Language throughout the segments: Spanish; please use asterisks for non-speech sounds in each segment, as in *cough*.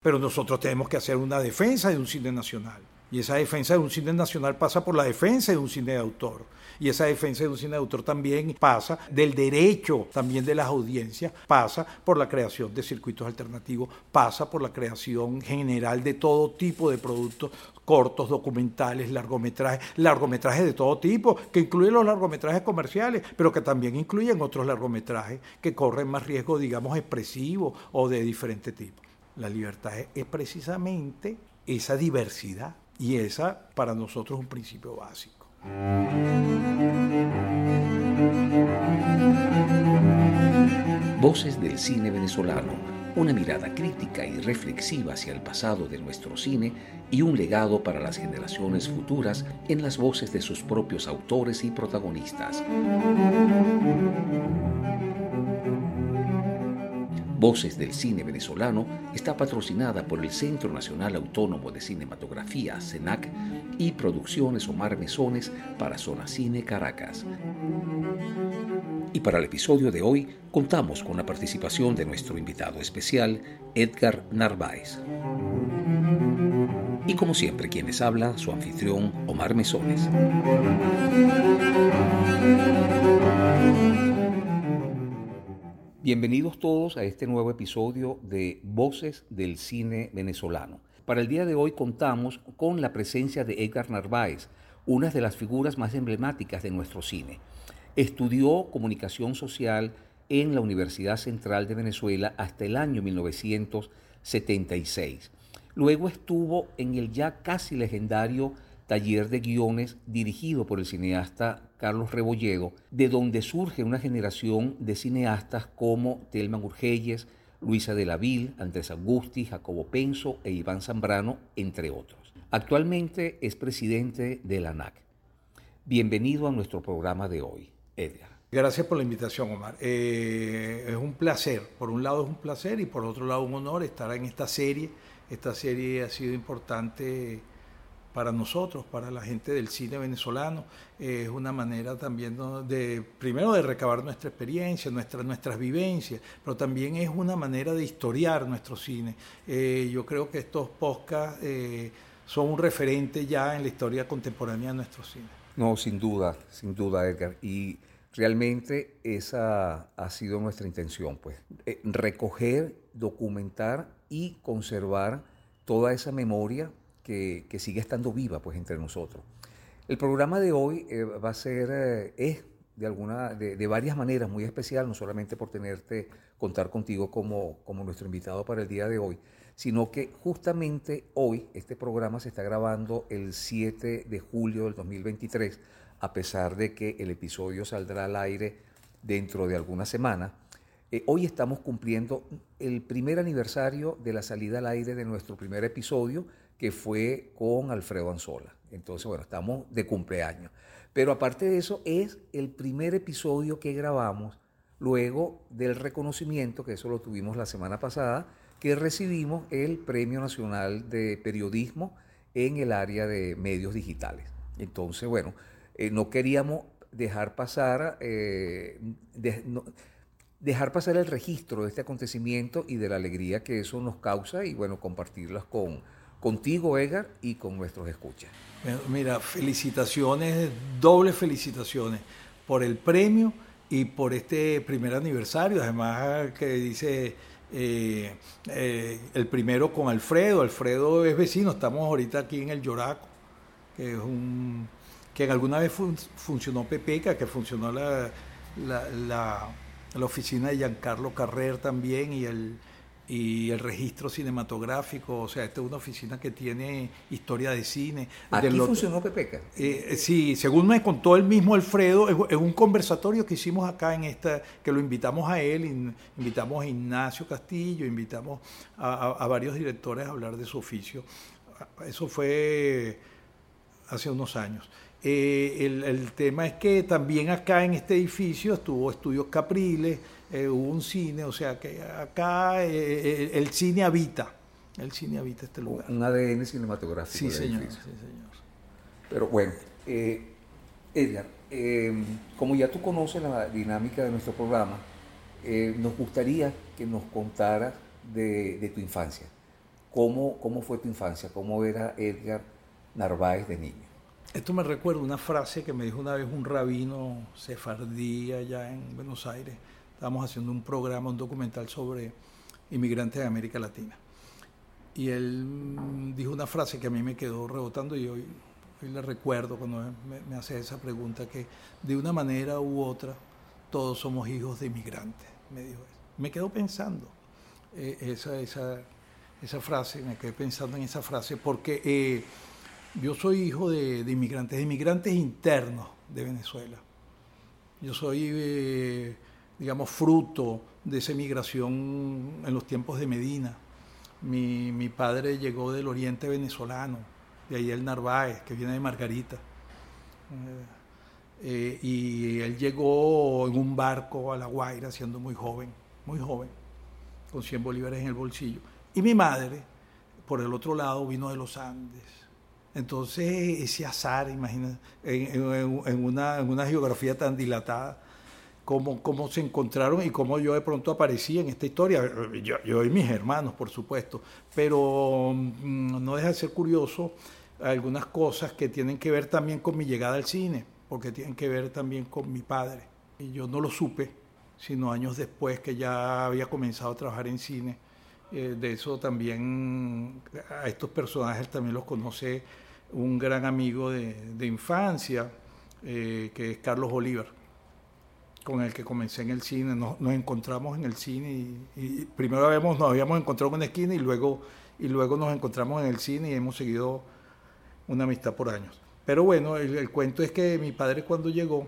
Pero nosotros tenemos que hacer una defensa de un cine nacional. Y esa defensa de un cine nacional pasa por la defensa de un cine de autor. Y esa defensa de un cine de autor también pasa del derecho también de las audiencias, pasa por la creación de circuitos alternativos, pasa por la creación general de todo tipo de productos cortos, documentales, largometrajes, largometrajes de todo tipo, que incluyen los largometrajes comerciales, pero que también incluyen otros largometrajes que corren más riesgo, digamos, expresivo o de diferente tipo. La libertad es precisamente esa diversidad y esa para nosotros es un principio básico. Voces del cine venezolano, una mirada crítica y reflexiva hacia el pasado de nuestro cine y un legado para las generaciones futuras en las voces de sus propios autores y protagonistas. Voces del Cine Venezolano está patrocinada por el Centro Nacional Autónomo de Cinematografía, CENAC, y Producciones Omar Mesones para Zona Cine Caracas. Y para el episodio de hoy contamos con la participación de nuestro invitado especial, Edgar Narváez. Y como siempre, quienes habla, su anfitrión, Omar Mesones. Bienvenidos todos a este nuevo episodio de Voces del Cine Venezolano. Para el día de hoy contamos con la presencia de Edgar Narváez, una de las figuras más emblemáticas de nuestro cine. Estudió comunicación social en la Universidad Central de Venezuela hasta el año 1976. Luego estuvo en el ya casi legendario taller de guiones dirigido por el cineasta Carlos Rebolledo, de donde surge una generación de cineastas como Telman Urgelles, Luisa de la Vil, Andrés Augusti, Jacobo Penso e Iván Zambrano, entre otros. Actualmente es presidente de la ANAC. Bienvenido a nuestro programa de hoy, Edgar. Gracias por la invitación, Omar. Eh, es un placer. Por un lado es un placer y por otro lado un honor estar en esta serie. Esta serie ha sido importante para nosotros, para la gente del cine venezolano, es una manera también de, primero de recabar nuestra experiencia, nuestra, nuestras vivencias, pero también es una manera de historiar nuestro cine. Eh, yo creo que estos podcasts eh, son un referente ya en la historia contemporánea de nuestro cine. No, sin duda, sin duda, Edgar. Y realmente esa ha sido nuestra intención, pues, eh, recoger, documentar y conservar toda esa memoria que, sigue estando viva pues, entre nosotros. El programa de hoy eh, va a ser, eh, es de, alguna, de, varias maneras muy especial, no solamente por tenerte, contar contigo como, como nuestro invitado para el día de hoy, sino que justamente hoy este programa se está grabando el 7 de julio del 2023, a pesar de que el episodio saldrá al aire dentro de algunas semanas. Eh, hoy estamos cumpliendo el primer aniversario de la salida al aire de nuestro primer episodio, que fue con Alfredo Anzola. Entonces, bueno, estamos de cumpleaños. Pero aparte de eso, es el primer episodio que grabamos luego del reconocimiento, que eso lo tuvimos la semana pasada, que recibimos el Premio Nacional de Periodismo en el área de medios digitales. Entonces, bueno, eh, no queríamos dejar pasar, eh, dejar pasar el registro de este acontecimiento y de la alegría que eso nos causa y, bueno, compartirlas con, contigo, Edgar, y con nuestros escuchas. Mira, felicitaciones, dobles felicitaciones por el premio y por este primer aniversario, además que dice eh, eh, el primero con Alfredo, Alfredo es vecino, estamos ahorita aquí en el Lloraco, que es un que alguna vez funcionó Pepeca, que funcionó la, la, la oficina de Giancarlo Carrer también y el y el registro cinematográfico, o sea, esta es una oficina que tiene historia de cine. ¿Aquí funcionó Pepeca? Eh, sí, según me contó el mismo Alfredo, es, un conversatorio que hicimos acá en esta, que lo invitamos a él, invitamos a Ignacio Castillo, invitamos a, varios directores a hablar de su oficio. Eso fue hace unos años. Eh, el, el tema es que también acá en este edificio estuvo Estudios Capriles, eh, hubo un cine, o sea que acá eh, eh, el cine habita, el cine habita este lugar. Un ADN cinematográfico. Sí, señor, sí, señor. Pero bueno, Edgar, como ya tú conoces la dinámica de nuestro programa, nos gustaría que nos contaras de, tu infancia. ¿Cómo, ¿Cómo fue tu infancia? ¿Cómo era Edgar Narváez de niño? Esto me recuerda una frase que me dijo una vez un rabino sefardí allá en Buenos Aires. Estábamos haciendo un programa, un documental sobre inmigrantes de América Latina. Y él dijo una frase que a mí me quedó rebotando y hoy, hoy le recuerdo cuando me, me hace esa pregunta, que de una manera u otra todos somos hijos de inmigrantes, me dijo Me quedó pensando eh, esa, esa, esa, frase, me quedé pensando en esa frase, porque eh, yo soy hijo de, inmigrantes, de inmigrantes internos de Venezuela. Yo soy, eh, digamos, fruto de esa migración en los tiempos de Medina. Mi, mi, padre llegó del oriente venezolano, de ahí el Narváez, que viene de Margarita. Eh, y él llegó en un barco a La Guaira siendo muy joven, muy joven, con 100 bolívares en el bolsillo. Y mi madre, por el otro lado, vino de los Andes. Entonces, ese azar, imagínate, en, una, en una, geografía tan dilatada, cómo, cómo, se encontraron y cómo yo de pronto aparecí en esta historia. Yo, y mis hermanos, por supuesto, pero mm, no deja de ser curioso algunas cosas que tienen que ver también con mi llegada al cine porque tienen que ver también con mi padre. Y yo no lo supe, sino años después que ya había comenzado a trabajar en cine. Eh, de eso también, a estos personajes también los conoce un gran amigo de, infancia, eh, que es Carlos Bolívar, con el que comencé en el cine. Nos, encontramos en el cine y, primero habíamos, nos habíamos encontrado en una esquina y luego, y luego nos encontramos en el cine y hemos seguido una amistad por años. Pero bueno, el, cuento es que mi padre cuando llegó,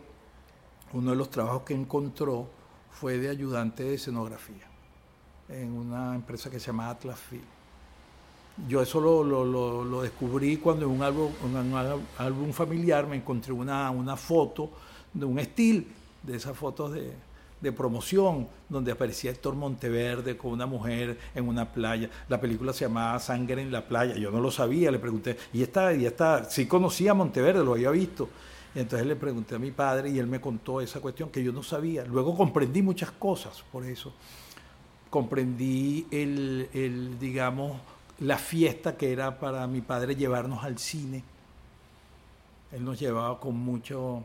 uno de los trabajos que encontró fue de ayudante de escenografía en una empresa que se llama Atlas Film. Yo eso lo, lo, descubrí cuando en un álbum, un álbum familiar me encontré una, una foto de un estilo, de esas fotos de, de promoción donde aparecía Héctor Monteverde con una mujer en una playa. La película se llamaba Sangre en la playa. Yo no lo sabía, le pregunté, y esta, y sí conocía a Monteverde, lo había visto. Y entonces le pregunté a mi padre y él me contó esa cuestión que yo no sabía. Luego comprendí muchas cosas por eso. Comprendí el, el digamos, la fiesta que era para mi padre llevarnos al cine. Él nos llevaba con mucho,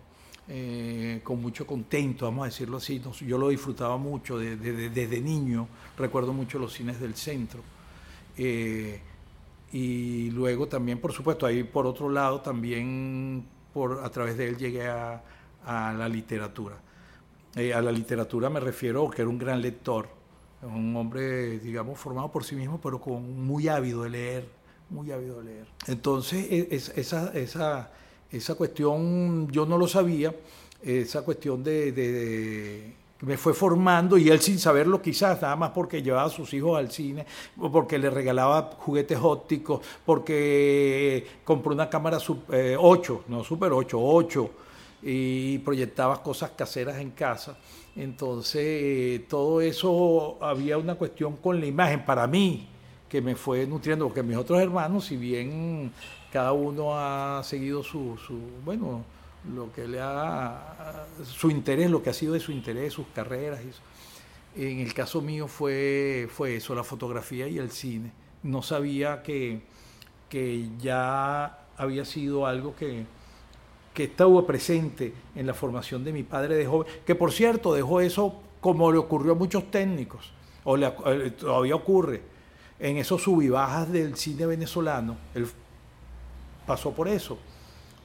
eh, con mucho contento, vamos a decirlo así. Yo lo disfrutaba mucho desde niño, recuerdo mucho los cines del centro. Eh, y luego también, por supuesto, ahí por otro lado, también por, a través de él llegué a, la literatura. Eh, a la literatura me refiero que era un gran lector, un hombre, digamos, formado por sí mismo, pero con muy ávido de leer, muy ávido de leer. Entonces, e, esa esa cuestión yo no lo sabía, esa cuestión de, me fue formando y él sin saberlo quizás, nada más porque llevaba a sus hijos al cine, porque le regalaba juguetes ópticos, porque compró una cámara 8, eh, no super 8, 8, y proyectaba cosas caseras en casa. Entonces, todo eso había una cuestión con la imagen para mí, que me fue nutriendo, porque mis otros hermanos, si bien cada uno ha seguido su, bueno, lo que le ha, su interés, lo que ha sido de su interés, sus carreras. En el caso mío fue, fue eso, la fotografía y el cine. No sabía que, que ya había sido algo que, que estaba presente en la formación de mi padre de joven, que por cierto dejó eso como le ocurrió a muchos técnicos, o le, eh, todavía ocurre, en esos sub y bajas del cine venezolano, pasó por eso.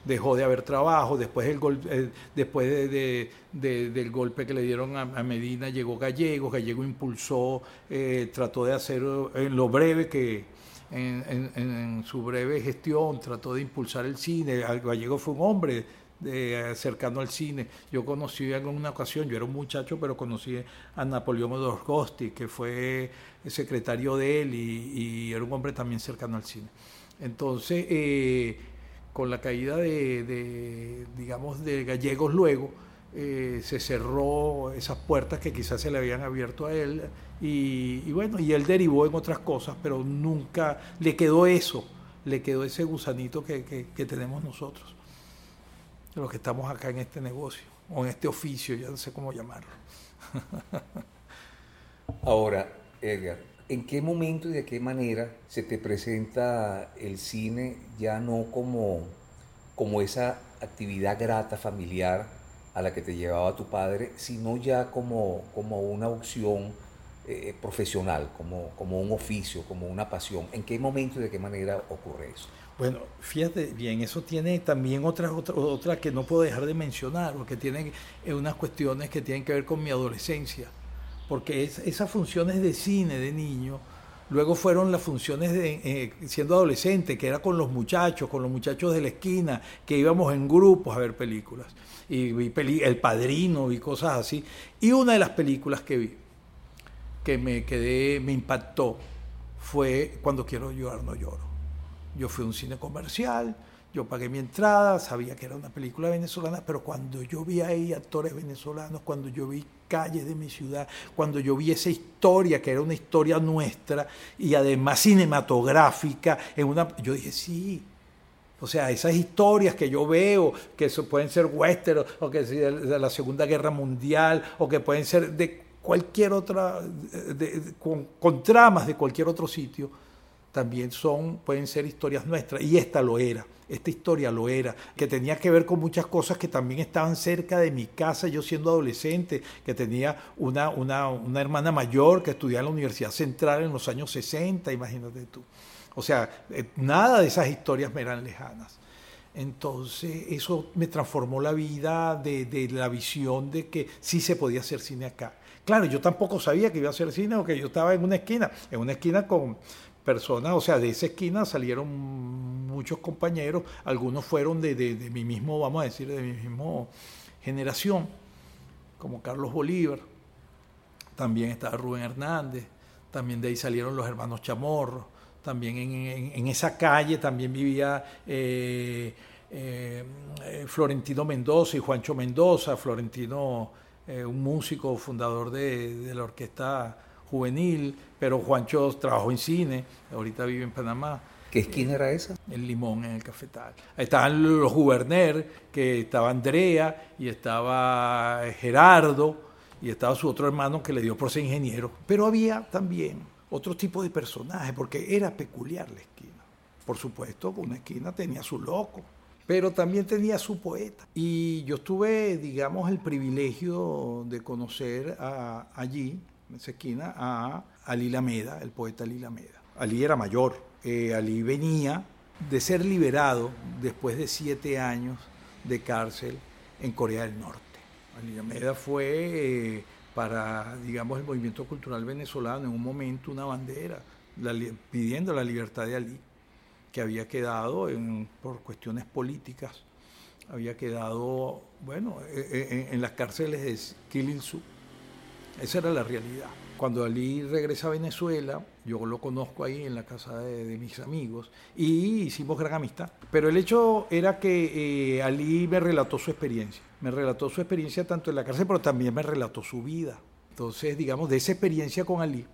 Dejó de haber trabajo, después, el eh, después de, del golpe que le dieron a, Medina llegó Gallego, Gallego impulsó, eh, trató de hacer en lo breve que, en, su breve gestión, trató de impulsar el cine. Gallego fue un hombre de, cercano al cine. Yo conocí en una ocasión, yo era un muchacho, pero conocí a Napoleón Odorgosti, que fue secretario de él y, y, era un hombre también cercano al cine. Entonces, eh, con la caída de, digamos, de gallegos luego, eh, se cerró esas puertas que quizás se le habían abierto a él y, bueno, y él derivó en otras cosas, pero nunca le quedó eso, le quedó ese gusanito que, que tenemos nosotros, los que estamos acá en este negocio o en este oficio, ya no sé cómo llamarlo. *laughs* Ahora, Edgar, ¿En qué momento y de qué manera se te presenta el cine ya no como, como esa actividad grata familiar a la que te llevaba tu padre, sino ya como, como una opción eh, profesional, como, como un oficio, como una pasión? ¿En qué momento y de qué manera ocurre eso? Bueno, fíjate bien, eso tiene también otras otra, otra que no puedo dejar de mencionar, porque tiene unas cuestiones que tienen que ver con mi adolescencia porque esas funciones de cine de niño, luego fueron las funciones de eh, siendo adolescente, que era con los muchachos, con los muchachos de la esquina, que íbamos en grupos a ver películas. Y vi El Padrino, y cosas así. Y una de las películas que vi, que me quedé, me impactó, fue Cuando quiero llorar no lloro. Yo fui a un cine comercial, yo pagué mi entrada, sabía que era una película venezolana, pero cuando yo vi ahí actores venezolanos, cuando yo vi calles de mi ciudad, cuando yo vi esa historia, que era una historia nuestra y además cinematográfica, en una, yo dije, sí, o sea, esas historias que yo veo, que pueden ser western, o que de la Segunda Guerra Mundial, o que pueden ser de cualquier otra, con, tramas de cualquier otro sitio, también son, pueden ser historias nuestras, y esta lo era esta historia lo era, que tenía que ver con muchas cosas que también estaban cerca de mi casa, yo siendo adolescente, que tenía una, una, hermana mayor que estudiaba en la Universidad Central en los años 60, imagínate tú. O sea, eh, nada de esas historias me eran lejanas. Entonces eso me transformó la vida de, de, la visión de que sí se podía hacer cine acá. Claro, yo tampoco sabía que iba a hacer cine o que yo estaba en una esquina, en una esquina con, personas, o sea, de esa esquina salieron muchos compañeros, algunos fueron de, de, mi mismo, vamos a decir, de mi mismo generación, como Carlos Bolívar, también estaba Rubén Hernández, también de ahí salieron los hermanos Chamorro, también en, esa calle también vivía eh, eh, Florentino Mendoza y Juancho Mendoza, Florentino, eh, un músico fundador de, de la orquesta juvenil, pero Juancho trabajó en cine, ahorita vive en Panamá. ¿Qué esquina era esa? El Limón, en el Cafetal. Ahí estaban los Guberner, que estaba Andrea, y estaba Gerardo, y estaba su otro hermano que le dio por ser ingeniero. Pero había también otro tipo de personajes, porque era peculiar la esquina. Por supuesto, una esquina tenía su loco, pero también tenía su poeta. Y yo tuve, digamos, el privilegio de conocer allí en esa esquina, a Ali Lameda, el poeta Ali Lameda. Ali era mayor, eh, Ali venía de ser liberado después de siete años de cárcel en Corea del Norte. Ali Lameda fue eh, para, digamos, el movimiento cultural venezolano en un momento una bandera pidiendo la libertad de Ali, que había quedado por cuestiones políticas, había quedado, bueno, eh, en, las cárceles de Killing esa era la realidad. Cuando Ali regresa a Venezuela, yo lo conozco ahí en la casa de, mis amigos y hicimos gran amistad. Pero el hecho era que eh, Ali me relató su experiencia. Me relató su experiencia tanto en la cárcel, pero también me relató su vida. Entonces, digamos, de esa experiencia con Ali,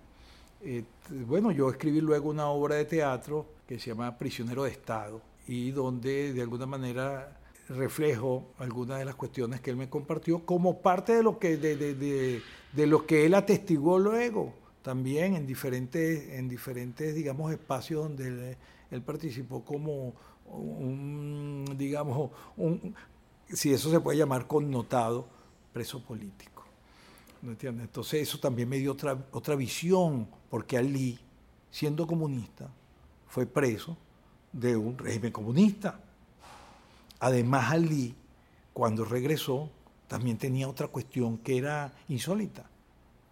eh, bueno, yo escribí luego una obra de teatro que se llama Prisionero de Estado y donde de alguna manera reflejo algunas de las cuestiones que él me compartió como parte de lo que de, lo que él atestiguó luego, también en diferentes, en diferentes digamos, espacios donde él, participó como un, digamos, un, si eso se puede llamar connotado, preso político. ¿No? Entonces eso también me dio otra, otra visión, porque Ali, siendo comunista, fue preso de un régimen comunista. Además, Ali, cuando regresó, también tenía otra cuestión que era insólita,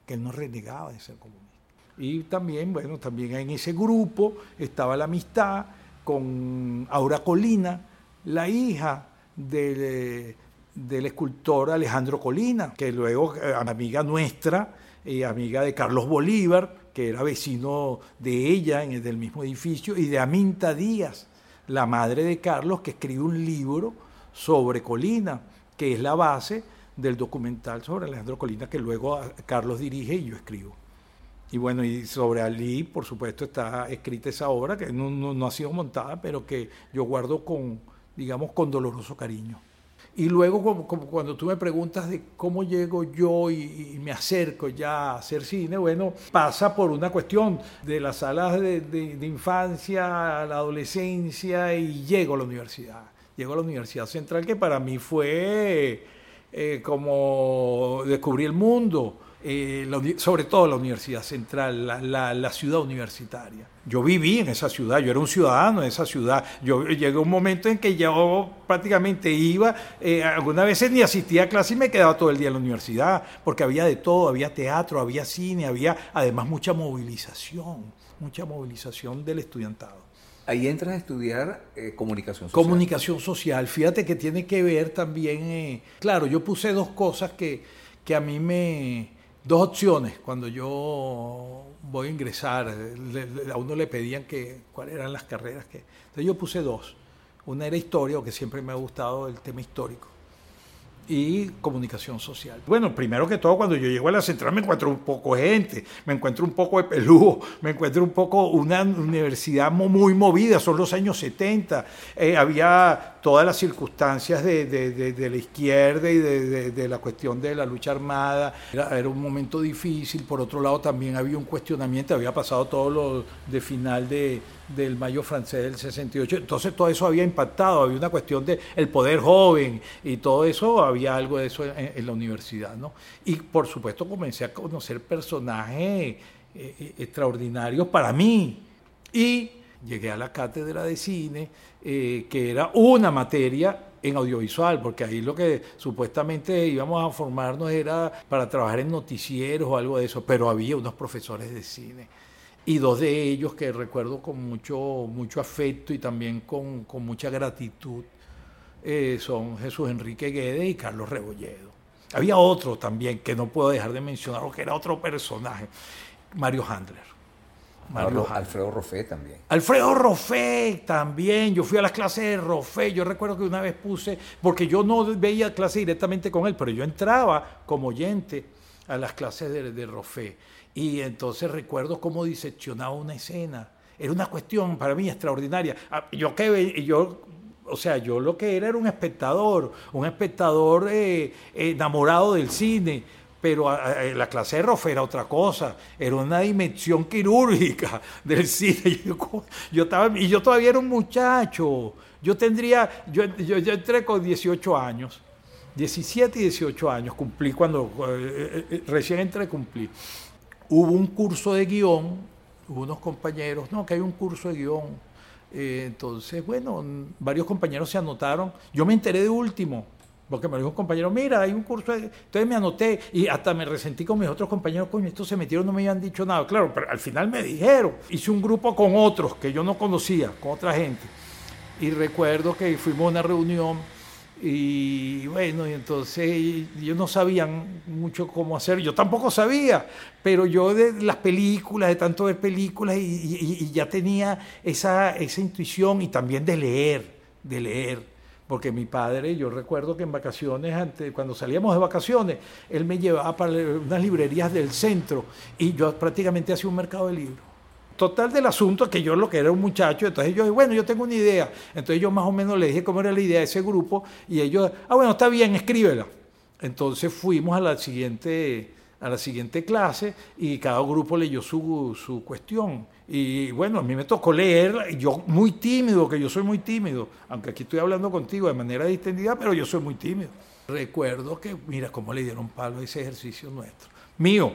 que él no renegaba de ser comunista. Y también, bueno, también en ese grupo estaba la amistad con Aura Colina, la hija del, del escultor Alejandro Colina, que luego, eh, amiga nuestra, y amiga de Carlos Bolívar, que era vecino de ella en el mismo edificio, y de Aminta Díaz, la madre de Carlos, que escribe un libro sobre Colina que es la base del documental sobre Alejandro Colina que luego Carlos dirige y yo escribo. Y bueno, y sobre Ali, por supuesto, está escrita esa obra que no, ha sido montada, pero que yo guardo con, digamos, con doloroso cariño. Y luego, como, cuando tú me preguntas de cómo llego yo y, me acerco ya a hacer cine, bueno, pasa por una cuestión de las salas de, de, infancia a la adolescencia y llego a la universidad. Llego a la Universidad Central, que para mí fue eh, como descubrir el mundo eh, sobre todo la Universidad Central, la, ciudad universitaria. Yo viví en esa ciudad, yo era un ciudadano de esa ciudad. Yo llegué un momento en que yo prácticamente iba, eh, algunas veces ni asistía a clase y me quedaba todo el día en la universidad, porque había de todo, había teatro, había cine, había además mucha movilización, mucha movilización del estudiantado. Ahí entras a estudiar eh, comunicación social. Comunicación social. Fíjate que tiene que ver también, claro, yo puse dos cosas que, que a mí me, dos opciones cuando yo voy a ingresar. a uno le pedían que cuáles eran las carreras que. Entonces yo puse dos. Una era historia, que siempre me ha gustado el tema histórico y comunicación social. Bueno, primero que todo, cuando yo llego a la central me encuentro un poco de gente, me encuentro un poco de peludo, me encuentro un poco una universidad muy movida, son los años 70, eh, había todas las circunstancias de, la izquierda y de, la cuestión de la lucha armada, era, era, un momento difícil, por otro lado también había un cuestionamiento, había pasado todo lo de final de del mayo francés del 68. Entonces todo eso había impactado, había una cuestión del el poder joven y todo eso, había algo de eso en, la universidad. ¿no? Y por supuesto comencé a conocer personajes eh, eh, extraordinarios para mí. Y llegué a la cátedra de cine, eh, que era una materia en audiovisual, porque ahí lo que supuestamente íbamos a formarnos era para trabajar en noticieros o algo de eso, pero había unos profesores de cine y dos de ellos que recuerdo con mucho, mucho afecto y también con, mucha gratitud eh, son Jesús Enrique Guedes y Carlos Rebolledo. Había otro también que no puedo dejar de mencionar, que era otro personaje, Mario Handler. Mario Alfredo Roffé también. Alfredo Roffé también. Yo fui a las clases de Roffé. Yo recuerdo que una vez puse, porque yo no veía clase directamente con él, pero yo entraba como oyente a las clases de, de Roffé. Y entonces recuerdo cómo diseccionaba una escena. Era una cuestión para mí extraordinaria. Ah, yo que yo o sea, yo lo que era era un espectador, un espectador eh, enamorado del cine, pero ah, ah, la clase de Rofe era otra cosa, era una dimensión quirúrgica *laughs* del cine. *laughs* Yo, estaba, y yo todavía era un muchacho, yo tendría, yo, yo, entré con 18 años, 17 y 18 años, cumplí cuando, eh, eh, recién entré, cumplí hubo un curso de guion, hubo unos compañeros, no, que hay un curso de guion. Eh, entonces, bueno, varios compañeros se anotaron. Yo me enteré de último, porque me dijo un compañero, mira, hay un curso. De... Entonces me anoté y hasta me resentí con mis otros compañeros, coño, estos se metieron, no me habían dicho nada. Claro, pero al final me dijeron. Hice un grupo con otros que yo no conocía, con otra gente. Y recuerdo que fuimos a una reunión y bueno, entonces ellos no sabían mucho cómo hacer, yo tampoco sabía, pero yo de las películas, de tanto ver películas, y, ya tenía esa, esa intuición y también de leer, de leer porque mi padre, yo recuerdo que en vacaciones, antes, cuando salíamos de vacaciones, él me llevaba para unas librerías del centro y yo prácticamente hacía un mercado de libros. Total del asunto que yo lo que era un muchacho, entonces yo, bueno, yo tengo una idea. Entonces yo más o menos le dije cómo era la idea de ese grupo y ellos, ah, bueno, está bien, escríbela. Entonces fuimos a la siguiente, a la siguiente clase y cada grupo leyó su, su cuestión. Y bueno, a mí me tocó leer, yo muy tímido, que yo soy muy tímido, aunque aquí estoy hablando contigo de manera distendida, pero yo soy muy tímido. Recuerdo que, mira cómo le dieron palo a ese ejercicio nuestro. Mío,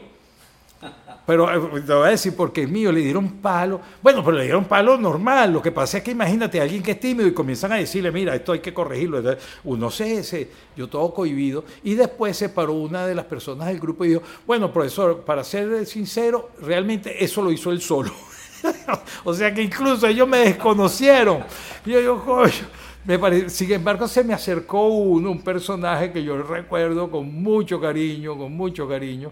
pero eh, te voy a decir porque es mío, le dieron palo. Bueno, pero le dieron palo normal. Lo que pasa es que imagínate a alguien que es tímido y comienzan a decirle, mira, esto hay que corregirlo. Uno se, se, yo todo cohibido. Y después se paró una de las personas del grupo y dijo, bueno, profesor, para ser sincero, realmente eso lo hizo él solo. *laughs* o sea que incluso ellos me desconocieron. Y yo digo, coño. Me Sin embargo, se me acercó uno, un personaje que yo recuerdo con mucho cariño, con mucho cariño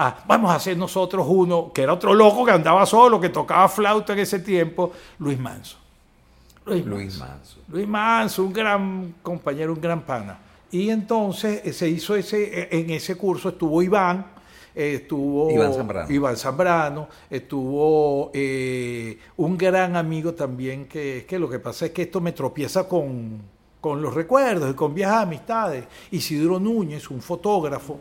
Ah, vamos a hacer nosotros uno, que era otro loco que andaba solo, que tocaba flauta en ese tiempo, Luis Manso. Luis, Manso. Luis Manso, un gran compañero, un gran pana. Y entonces eh, se hizo ese, eh, en ese curso estuvo Iván, eh, estuvo Iván Zambrano, estuvo un gran amigo también, que, que lo que pasa es que esto me tropieza con, con los recuerdos y con viejas amistades. Isidro Núñez, un fotógrafo,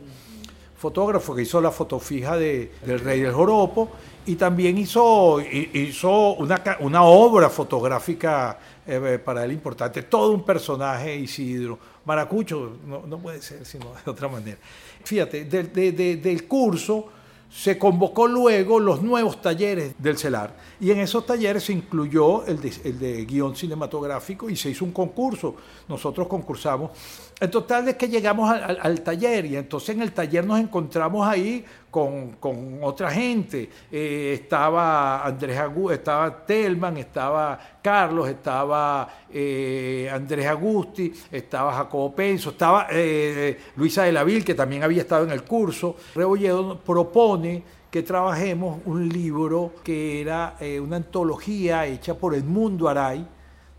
fotógrafo que hizo la fotofija de, del Rey del Joropo y también hizo, hizo una, una obra fotográfica eh, para él importante, todo un personaje Isidro. Maracucho no, no puede ser sino de otra manera. Fíjate, del curso se convocó luego los nuevos talleres del CELAR y en esos talleres se incluyó el de, el de, guion cinematográfico y se hizo un concurso. Nosotros concursamos. En total es que llegamos al, al taller y entonces en el taller nos encontramos ahí con, con otra gente. Eh, estaba Andrés Agu estaba Telman, estaba Carlos, estaba eh, Andrés Agusti, estaba Jacobo Penso, estaba eh, Luisa de la Vil, que también había estado en el curso. Rebolledo propone que trabajemos un libro que era una antología hecha por Edmundo Aray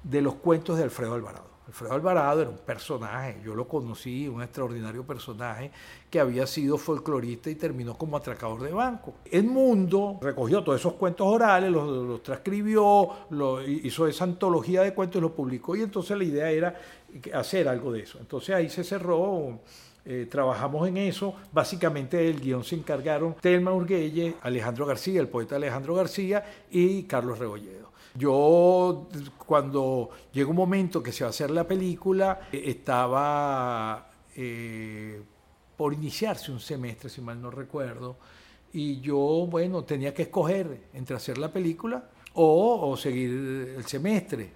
de los cuentos de Alfredo Alvarado. Alfredo Alvarado era un personaje, yo lo conocí, un extraordinario personaje que había sido folclorista y terminó como atracador de banco. El mundo recogió todos esos cuentos orales, los, transcribió, hizo esa antología de cuentos y los publicó y entonces la idea era hacer algo de eso. Entonces ahí se cerró eh, trabajamos en eso. Básicamente el guion se encargaron Telma Urguelle, Alejandro García, el poeta Alejandro García y Carlos Rebolledo. Yo, cuando llegó un momento que se va a hacer la película, eh, estaba eh, por iniciarse un semestre, si mal no recuerdo, y yo, bueno, tenía que escoger entre hacer la película o, seguir el semestre.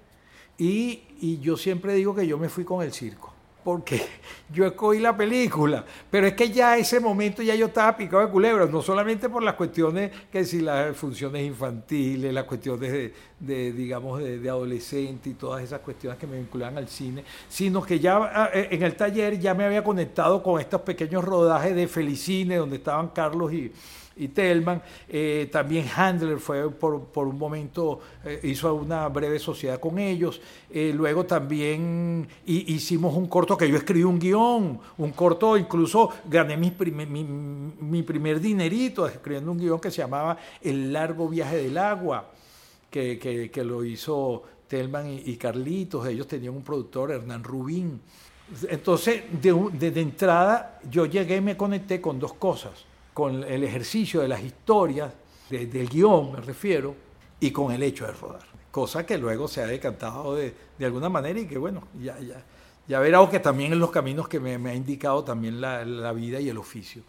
Y, y yo siempre digo que yo me fui con el circo porque *laughs* yo escogí la película, pero es que ya ese momento ya yo estaba picado de culebras, no solamente por las cuestiones, que si las funciones infantiles, las cuestiones de, digamos, de, adolescente y todas esas cuestiones que me vinculaban al cine, sino que ya ah, eh, en el taller ya me había conectado con estos pequeños rodajes de Felicine, donde estaban Carlos y y Telman. Eh, también Handler fue por, por un momento, eh, hizo una breve sociedad con ellos. Eh, luego también hicimos un corto que yo escribí un guion, un corto, incluso gané mi, mi, primer dinerito escribiendo un guion que se llamaba El largo viaje del agua, que, que, lo hizo Telman y, Carlitos. Ellos tenían un productor, Hernán Rubín. Entonces, de, de entrada, yo llegué y me conecté con dos cosas con el ejercicio de las historias, del guion me refiero, y con el hecho de rodar. Cosa que luego se ha decantado de, de alguna manera y que bueno, ya, ya, ya verá que también en los caminos que me, ha indicado también la, la vida y el oficio.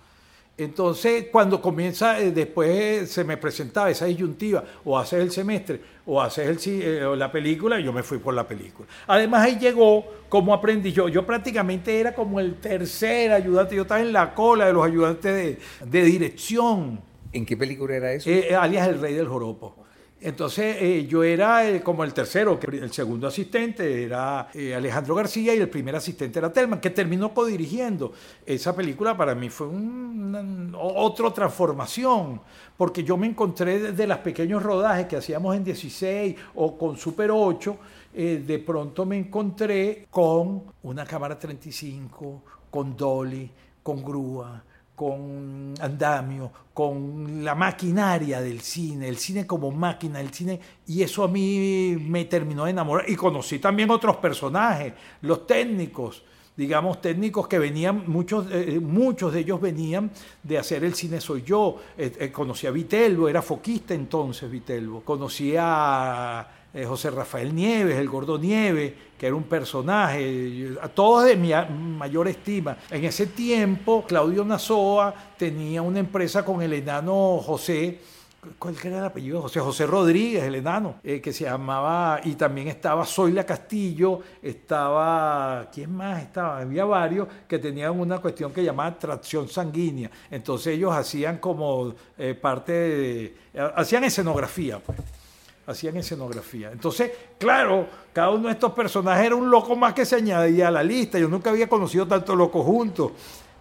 Entonces, cuando comienza, eh, después se me presentaba esa disyuntiva, o haces el semestre, o haces el, eh, la película, y yo me fui por la película. Además, ahí llegó como aprendí yo. Yo prácticamente era como el tercer ayudante, yo estaba en la cola de los ayudantes de, dirección. ¿En qué película era eso? Eh, alias El Rey del Joropo. Entonces eh, yo era eh, como el tercero, el segundo asistente era eh, Alejandro García y el primer asistente era Telman, que terminó codirigiendo. Esa película para mí fue una, otra transformación, porque yo me encontré desde los pequeños rodajes que hacíamos en 16 o con Super 8, de pronto me encontré con una cámara 35, con dolly, con grúa, con andamio, con la maquinaria del cine, el cine como máquina, el cine, y eso a mí me terminó de enamorar. Y conocí también otros personajes, los técnicos, digamos, técnicos que venían, muchos, eh, muchos de ellos venían de hacer el cine Soy Yo. Eh, eh, conocí a Vitelbo, era foquista entonces Vitelbo. Conocí a eh, José Rafael Nieves, el Gordo Nieves, que era un personaje, a todos de mi mayor estima. En ese tiempo, Claudio Nazoa tenía una empresa con el enano José, ¿Cuál era el apellido? José José Rodríguez, el enano, eh, que se llamaba, y también estaba Zoila Castillo, estaba, ¿quién más estaba? Había varios que tenían una cuestión que llamaba tracción sanguínea. Entonces ellos hacían como eh, parte hacían escenografía, pues hacían escenografía. Entonces, claro, cada uno de estos personajes era un loco más que se añadía a la lista. Yo nunca había conocido tantos locos juntos.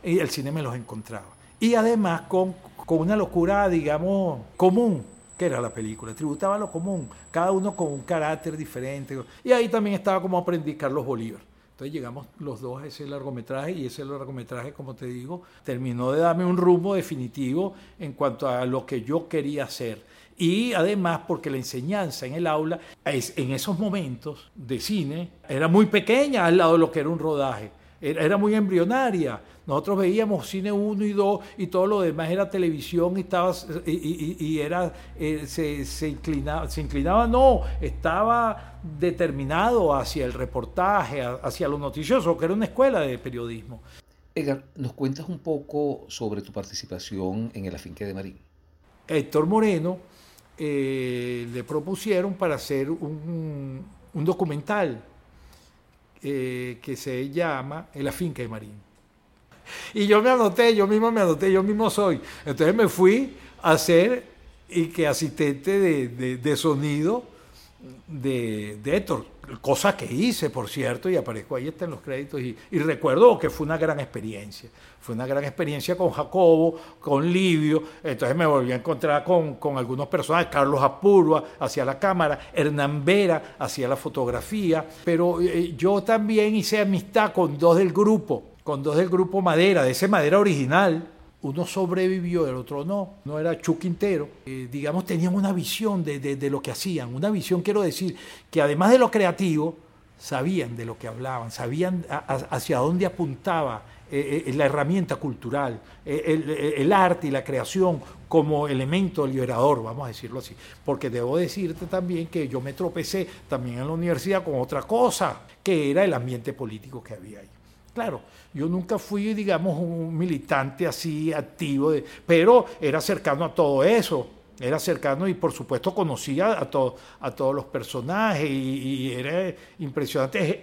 Y el cine me los encontraba. Y además con, con una locura, digamos, común, que era la película. Tributaba lo común, cada uno con un carácter diferente. Y ahí también estaba como aprendí Carlos Bolívar. Entonces llegamos los dos a ese largometraje y ese largometraje, como te digo, terminó de darme un rumbo definitivo en cuanto a lo que yo quería hacer y además porque la enseñanza en el aula en esos momentos de cine era muy pequeña al lado de lo que era un rodaje, era, muy embrionaria. Nosotros veíamos cine 1 y 2 y todo lo demás era televisión y, estaba, y, era, eh, se, se, inclinaba, se inclinaba, no, estaba determinado hacia el reportaje, hacia lo noticioso, que era una escuela de periodismo. Edgar, ¿nos cuentas un poco sobre tu participación en el Afinque de Marín? Héctor Moreno eh, le propusieron para hacer un, documental eh, que se llama En la finca de Marín. Y yo me anoté, yo mismo me anoté, yo mismo soy. Entonces me fui a hacer y que asistente de, sonido de, de Héctor cosa que hice, por cierto, y aparezco ahí está en los créditos, y, recuerdo que fue una gran experiencia. Fue una gran experiencia con Jacobo, con Livio, entonces me volví a encontrar con, algunos personajes, Carlos Apurua hacia la cámara, Hernán Vera hacia la fotografía, pero eh, yo también hice amistad con dos del grupo, con dos del grupo Madera, de ese Madera original, uno sobrevivió, el otro no. No era Chu Quintero. Eh, digamos, tenían una visión de, lo que hacían. Una visión, quiero decir, que además de lo creativo, sabían de lo que hablaban, sabían hacia dónde apuntaba eh, eh, la herramienta cultural, el, arte y la creación como elemento liberador, vamos a decirlo así. Porque debo decirte también que yo me tropecé también en la universidad con otra cosa, que era el ambiente político que había ahí. Claro, yo nunca fui, digamos, un militante así activo, pero era cercano a todo eso, era cercano y por supuesto conocía a, a todos los personajes y, era impresionante.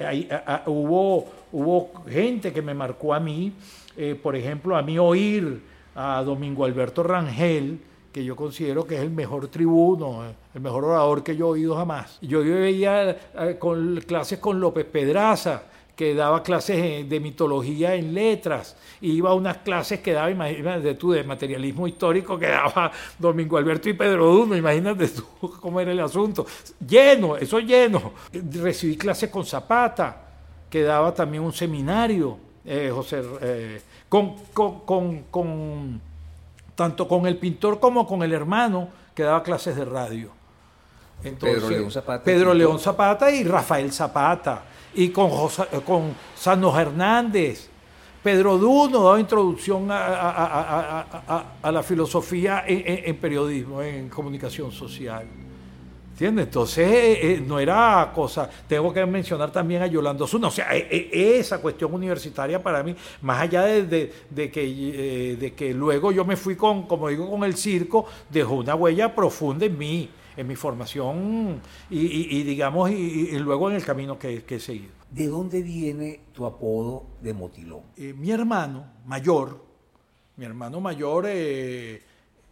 hubo, hubo gente que me marcó a mí, eh, por ejemplo, a mí oír a Domingo Alberto Rangel, que yo considero que es el mejor tribuno, el mejor orador que yo he oído jamás. Yo veía eh, con clases con López Pedraza, que daba clases de mitología en letras, iba a unas clases que daba, imagínate tú, de materialismo histórico que daba Domingo Alberto y Pedro Duno, imagínate tú *laughs* cómo era el asunto. Lleno, eso lleno. Recibí clases con Zapata, que daba también un seminario, eh, José, eh, con, con, tanto con el pintor como con el hermano, que daba clases de radio. Pedro León Zapata. Pedro León Zapata y Rafael Zapata y con, con Sano Hernández. Pedro Duno daba introducción a, la filosofía en, periodismo, en comunicación social. ¿Entiendes? Entonces, eh, eh, no era cosa. Tengo que mencionar también a Yolando Zuna. O sea, eh, esa cuestión universitaria para mí, más allá de, que, de que luego yo me fui con, como digo, con el circo, dejó una huella profunda en mí en mi formación y, digamos, y, luego en el camino que, he seguido. ¿De dónde viene tu apodo de Motilón? Eh, mi hermano mayor, mi hermano mayor eh,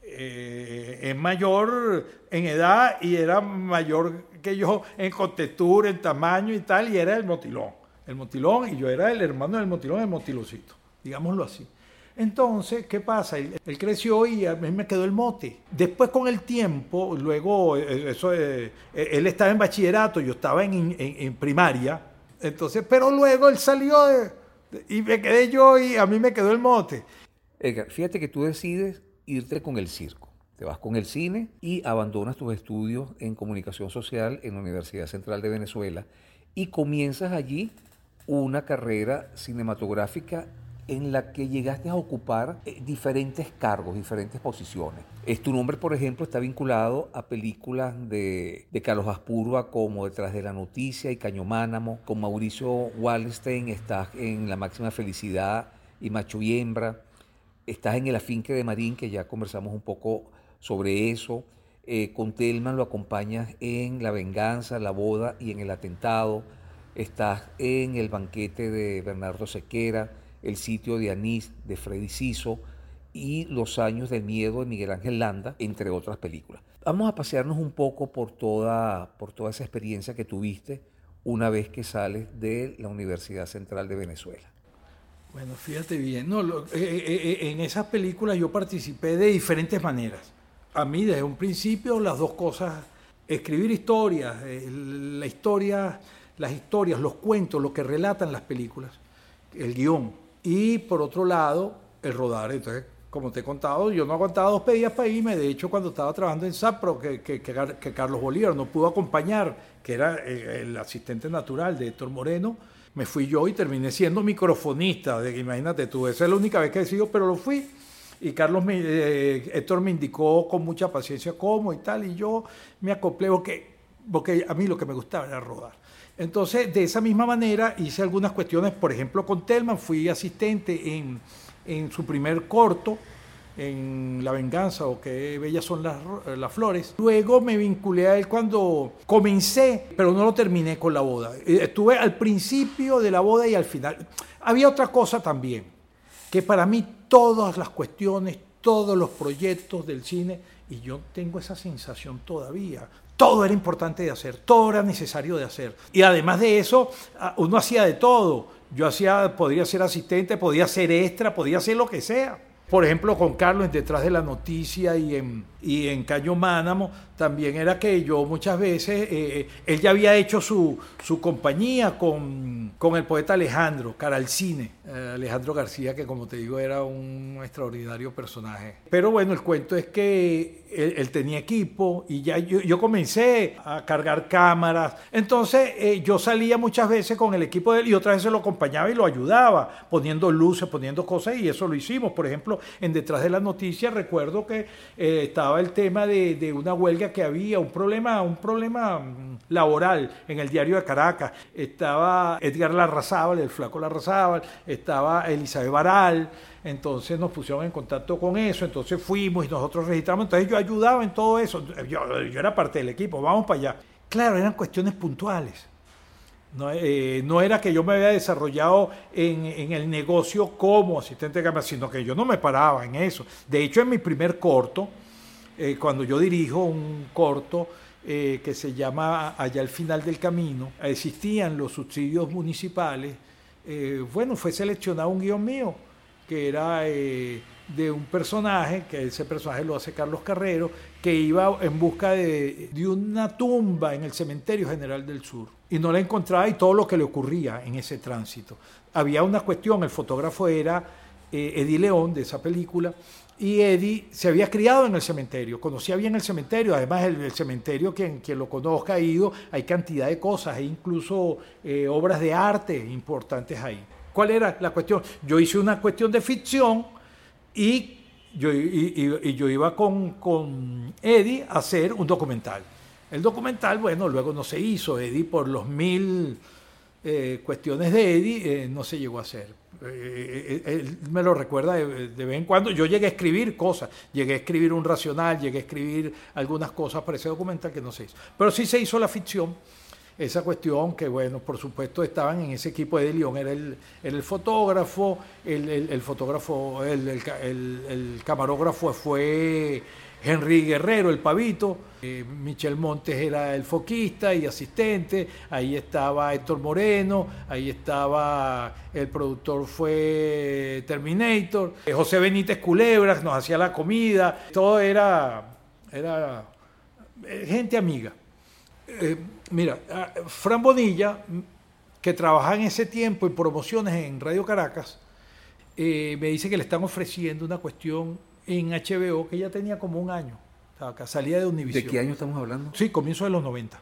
eh, es mayor en edad y era mayor que yo en contextura, en tamaño y tal, y era el motilón. El motilón, y yo era el hermano del motilón, el motilocito, digámoslo así. Entonces, ¿qué pasa? Él, creció y a mí me quedó el mote. Después con el tiempo, luego, eh, eso, eh, eh, él estaba en bachillerato, yo estaba en, primaria, entonces, pero luego él salió y me quedé yo y a mí me quedó el mote. Edgar, fíjate que tú decides irte con el circo. Te vas con el cine y abandonas tus estudios en comunicación social en la Universidad Central de Venezuela y comienzas allí una carrera cinematográfica en la que llegaste a ocupar eh, diferentes cargos, diferentes posiciones. Es, tu nombre, por ejemplo, está vinculado a películas de, Carlos Aspurua como Detrás de la Noticia y Cañománamo. Con Mauricio Wallenstein estás en La Máxima Felicidad y Macho y Hembra. Estás en El Afinque de Marín, que ya conversamos un poco sobre eso. Eh, con Telman lo acompañas en La Venganza, La Boda y en El Atentado. Estás en El Banquete de Bernardo Sequera el sitio de Anís de Freddy Ciso y Los años del miedo de Miguel Ángel Landa, entre otras películas. Vamos a pasearnos un poco por toda, por toda esa experiencia que tuviste una vez que sales de la Universidad Central de Venezuela. Bueno, fíjate bien, no, eh, eh, eh, en esas películas yo participé de diferentes maneras. A mí desde un principio las dos cosas, escribir historias, la historia, las historias, los cuentos, lo que relatan las películas, el guion, y por otro lado, el rodar. Entonces, como te he contado, yo no aguantaba dos pedidas para irme. De hecho, cuando estaba trabajando en SAPRO, que, que, que, Carlos Bolívar no pudo acompañar, que era eh, el asistente natural de Héctor Moreno, me fui yo y terminé siendo microfonista. De, imagínate tú, esa es la única vez que he sido, pero lo fui. Y Carlos, me, eh, Héctor me indicó con mucha paciencia cómo y tal, y yo me acoplé porque, porque a mí lo que me gustaba era rodar. Entonces, de esa misma manera hice algunas cuestiones, por ejemplo, con Telman, fui asistente en su primer corto, en La Venganza o Qué Bellas son las, las, Flores. Luego me vinculé a él cuando comencé, pero no lo terminé con la boda. Eh, estuve al principio de la boda y al final. Había otra cosa también, que para mí todas las cuestiones, todos los proyectos del cine, y yo tengo esa sensación todavía, todo era importante de hacer, todo era necesario de hacer. Y además de eso, ah, uno hacía de todo yo hacía, podría ser asistente, podía ser extra, podía ser lo que sea. Por ejemplo, con Carlos Detrás de la Noticia y en, en Caño Mánamo, también era que yo muchas veces, eh, eh, él ya había hecho su, compañía con, el poeta Alejandro, cara al cine, eh, Alejandro García, que como te digo era un extraordinario personaje. Pero bueno, el cuento es que él, tenía equipo y ya yo, comencé a cargar cámaras. Entonces eh, yo salía muchas veces con el equipo de él y otras veces lo acompañaba y lo ayudaba, poniendo luces, poniendo cosas y eso lo hicimos. Por ejemplo, en Detrás de las Noticias recuerdo que eh, estaba el tema de, una huelga que había, un problema, un problema mm, laboral en el diario de Caracas. Estaba Edgar Larrazábal, el flaco Larrazábal, estaba Elizabeth Baral. Entonces nos pusieron en contacto con eso, entonces fuimos y nosotros registramos, entonces yo ayudaba en todo eso, yo, era parte del equipo, vamos para allá. Claro, eran cuestiones puntuales. No, eh, era que yo me había desarrollado en, el negocio como asistente de cámara, sino que yo no me paraba en eso. De hecho, en mi primer corto, eh, cuando yo dirijo un corto eh, que se llama Allá al final del camino, existían los subsidios municipales, bueno, fue seleccionado un guion mío que era de un personaje, que ese personaje lo hace Carlos Carrero, que iba en busca de, una tumba en el Cementerio General del Sur. Y no la encontraba y todo lo que le ocurría en ese tránsito. Había una cuestión, el fotógrafo era eh, Eddie León de esa película, y Eddie se había criado en el cementerio, conocía bien el cementerio, además el, cementerio, quien, quien, lo conozca ha ido, hay cantidad de cosas, hay incluso eh, obras de arte importantes ahí. ¿Cuál era la cuestión? Yo hice una cuestión de ficción y yo, yo iba con, con, Eddie a hacer un documental. El documental, bueno, luego no se hizo. Eddie, por los mil eh, cuestiones de Eddie, eh, no se llegó a hacer. Eh, él me lo recuerda de, vez en cuando. Yo llegué a escribir cosas, llegué a escribir un racional, llegué a escribir algunas cosas para ese documental que no se hizo. Pero sí se hizo la ficción esa cuestión que, bueno, por supuesto estaban en ese equipo de León, era el, el fotógrafo, el, fotógrafo, el, camarógrafo fue Henry Guerrero, el pavito, eh, Michel Montes era el foquista y asistente, ahí estaba Héctor Moreno, ahí estaba el productor fue Terminator, eh, José Benítez Culebras nos hacía la comida, todo era, era eh, gente amiga. Mira, Fran Bonilla, que trabaja en ese tiempo en promociones en Radio Caracas, me dice que le están ofreciendo una cuestión en HBO que ya tenía como un año. O salía de Univision. ¿De qué año estamos hablando? Sí, comienzo de los 90.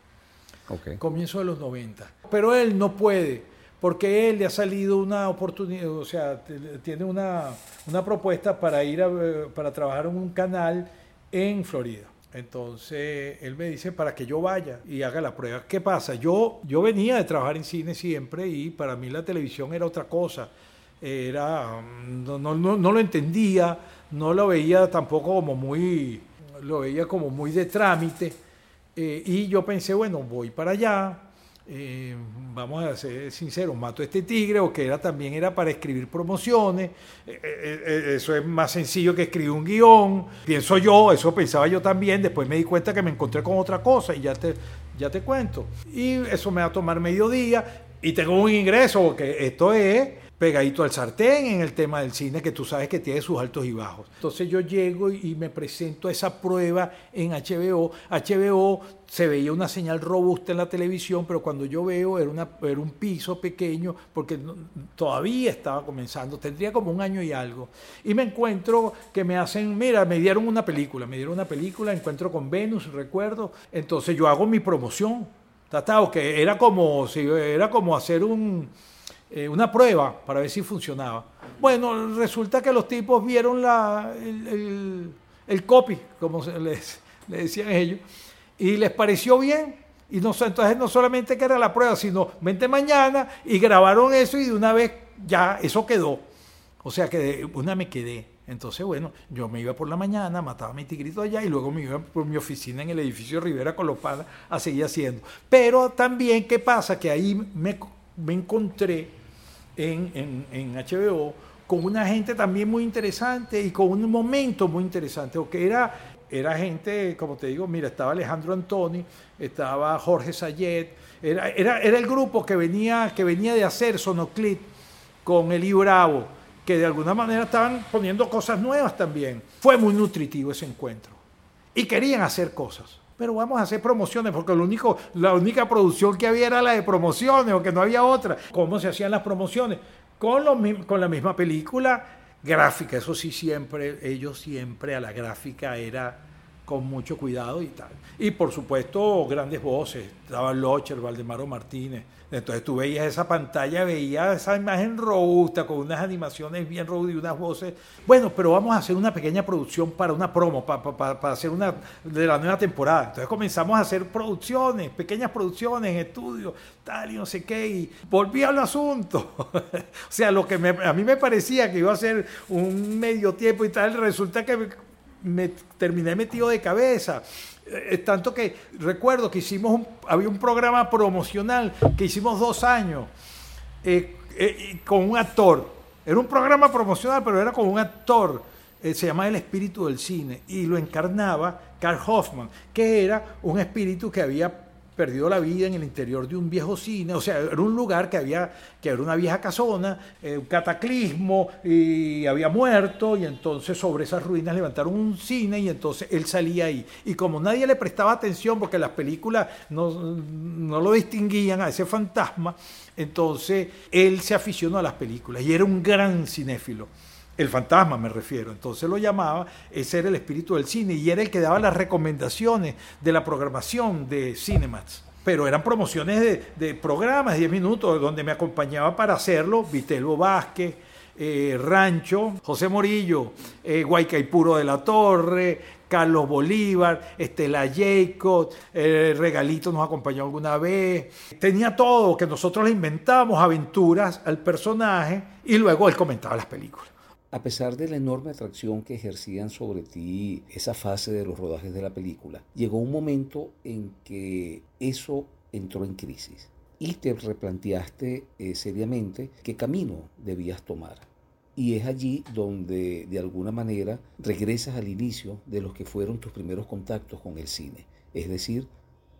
Okay. Comienzo de los 90. Pero él no puede, porque él le ha salido una oportunidad, o sea, tiene una, una propuesta para ir a, para trabajar en un canal en Florida. Entonces él me dice para que yo vaya y haga la prueba. ¿Qué pasa? Yo, yo venía de trabajar en cine siempre y para mí la televisión era otra cosa. Era, no, no, no, lo entendía, no lo veía tampoco como muy, lo veía como muy de trámite. Eh, y yo pensé, bueno, voy para allá, eh, vamos a ser sinceros, mato a este tigre, o que era también era para escribir promociones, eh, eso es más sencillo que escribir un guion, pienso yo, eso pensaba yo también, después me di cuenta que me encontré con otra cosa y ya te, ya te cuento. Y eso me va a tomar mediodía y tengo un ingreso, porque esto es pegadito al sartén en el tema del cine, que tú sabes que tiene sus altos y bajos. Entonces yo llego y me presento a esa prueba en HBO. HBO se veía una señal robusta en la televisión, pero cuando yo veo era, una, era un piso pequeño, porque todavía estaba comenzando, tendría como un año y algo. Y me encuentro que me hacen, mira, me dieron una película, me dieron una película, encuentro con Venus, recuerdo. Entonces yo hago mi promoción, que era como, era como hacer un eh, una prueba para ver si funcionaba. Bueno, resulta que los tipos vieron la, el, copy, como se les, decían ellos, y les pareció bien. Y no, entonces no solamente que era la prueba, sino vente mañana y grabaron eso y de una vez ya eso quedó. O sea que una me quedé. Entonces, bueno, yo me iba por la mañana, mataba a mi tigrito allá y luego me iba por mi oficina en el edificio Rivera con los padres a seguir haciendo. Pero también, ¿qué pasa? Que ahí me, me encontré en, en, HBO con una gente también muy interesante y con un momento muy interesante, que era, era gente, como te digo, mira, estaba Alejandro Antoni, estaba Jorge Sayet, era, era, era el grupo que venía, que venía de hacer Sonoclit con Eli Bravo, que de alguna manera estaban poniendo cosas nuevas también. Fue muy nutritivo ese encuentro. Y querían hacer cosas pero vamos a hacer promociones, porque lo único, la única producción que había era la de promociones, o que no había otra. ¿Cómo se hacían las promociones? Con, con la misma película gráfica, eso sí, siempre, ellos siempre a la gráfica era con mucho cuidado y tal. Y por supuesto, grandes voces, estaba Locher, Valdemaro Martínez, entonces tú veías esa pantalla, veías esa imagen robusta, con unas animaciones bien robustas y unas voces. Bueno, pero vamos a hacer una pequeña producción para una promo, para, hacer una de la nueva temporada. Entonces comenzamos a hacer producciones, pequeñas producciones estudios, tal y no sé qué, y volví al asunto. *laughs* o sea, lo que a mí me parecía que iba a ser un medio tiempo y tal, resulta que me terminé metido de cabeza. Eh, tanto que recuerdo que hicimos un, había un programa promocional que hicimos dos años eh, eh, con un actor. Era un programa promocional, pero era con un actor. se llamaba El Espíritu del Cine y lo encarnaba Carl Hoffman, que era un espíritu que había perdido la vida en el interior de un viejo cine, o sea, era un lugar que había, que era una vieja casona, eh, un cataclismo, y había muerto, y entonces sobre esas ruinas levantaron un cine, y entonces él salía ahí. Y como nadie le prestaba atención, porque las películas no, no lo distinguían a ese fantasma, entonces él se aficionó a las películas, y era un gran cinéfilo. El fantasma me refiero. Entonces lo llamaba, ese era el espíritu del cine y era el que daba las recomendaciones de la programación de Cinemats. Pero eran promociones de, programas, 10 minutos, donde me acompañaba para hacerlo Vitelbo Vázquez, eh, Rancho, José Morillo, eh, Guaycaipuro de la Torre, Carlos Bolívar, Estela Jacob, eh, Regalito nos acompañó alguna vez. Tenía todo, que nosotros le inventábamos aventuras al personaje y luego él comentaba las películas. A pesar de la enorme atracción que ejercían sobre ti esa fase de los rodajes de la película, llegó un momento en que eso entró en crisis y te replanteaste eh, seriamente qué camino debías tomar. Y es allí donde de alguna manera regresas al inicio de los que fueron tus primeros contactos con el cine, es decir,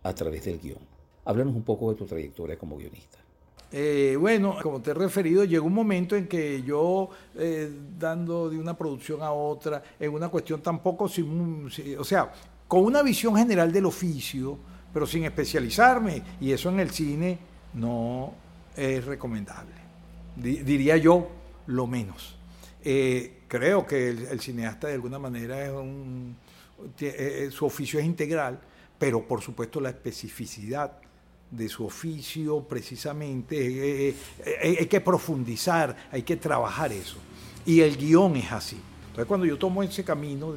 a través del guion. Háblanos un poco de tu trayectoria como guionista. Eh, bueno, como te he referido, llegó un momento en que yo, eh, dando de una producción a otra, en una cuestión tampoco, sin, o sea, con una visión general del oficio, pero sin especializarme, y eso en el cine no es recomendable. diría yo, lo menos. Eh, creo que el, cineasta de alguna manera es un, su oficio es integral, pero por supuesto la especificidad de su oficio precisamente, eh, eh, eh, hay que profundizar, hay que trabajar eso. Y el guion es así. Entonces cuando yo tomo ese camino...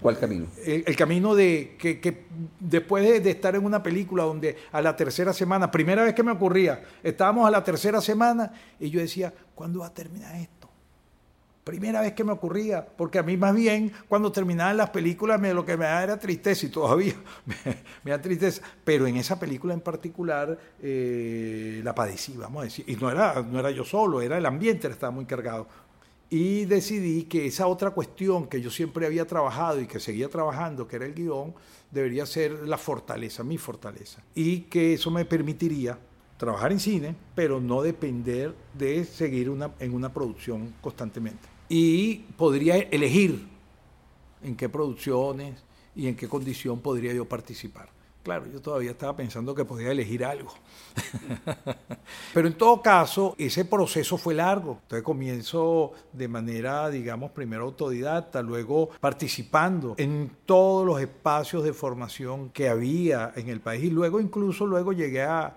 ¿Cuál camino? El, camino de que, después de, estar en una película donde a la tercera semana, primera vez que me ocurría, estábamos a la tercera semana y yo decía, ¿cuándo va a terminar esto? Primera vez que me ocurría, porque a mí más bien cuando terminaban las películas me, lo que me daba era tristeza y todavía *laughs* me, da tristeza, pero en esa película en particular eh, la padecí, vamos a decir, y no era, no era yo solo, era el ambiente, estaba muy cargado. Y decidí que esa otra cuestión que yo siempre había trabajado y que seguía trabajando, que era el guion, debería ser la fortaleza, mi fortaleza, y que eso me permitiría trabajar en cine, pero no depender de seguir una, en una producción constantemente. Y podría elegir en qué producciones y en qué condición podría yo participar. Claro, yo todavía estaba pensando que podía elegir algo. *laughs* Pero en todo caso, ese proceso fue largo. Entonces comienzo de manera, digamos, primero autodidacta, luego participando en todos los espacios de formación que había en el país y luego incluso luego llegué a,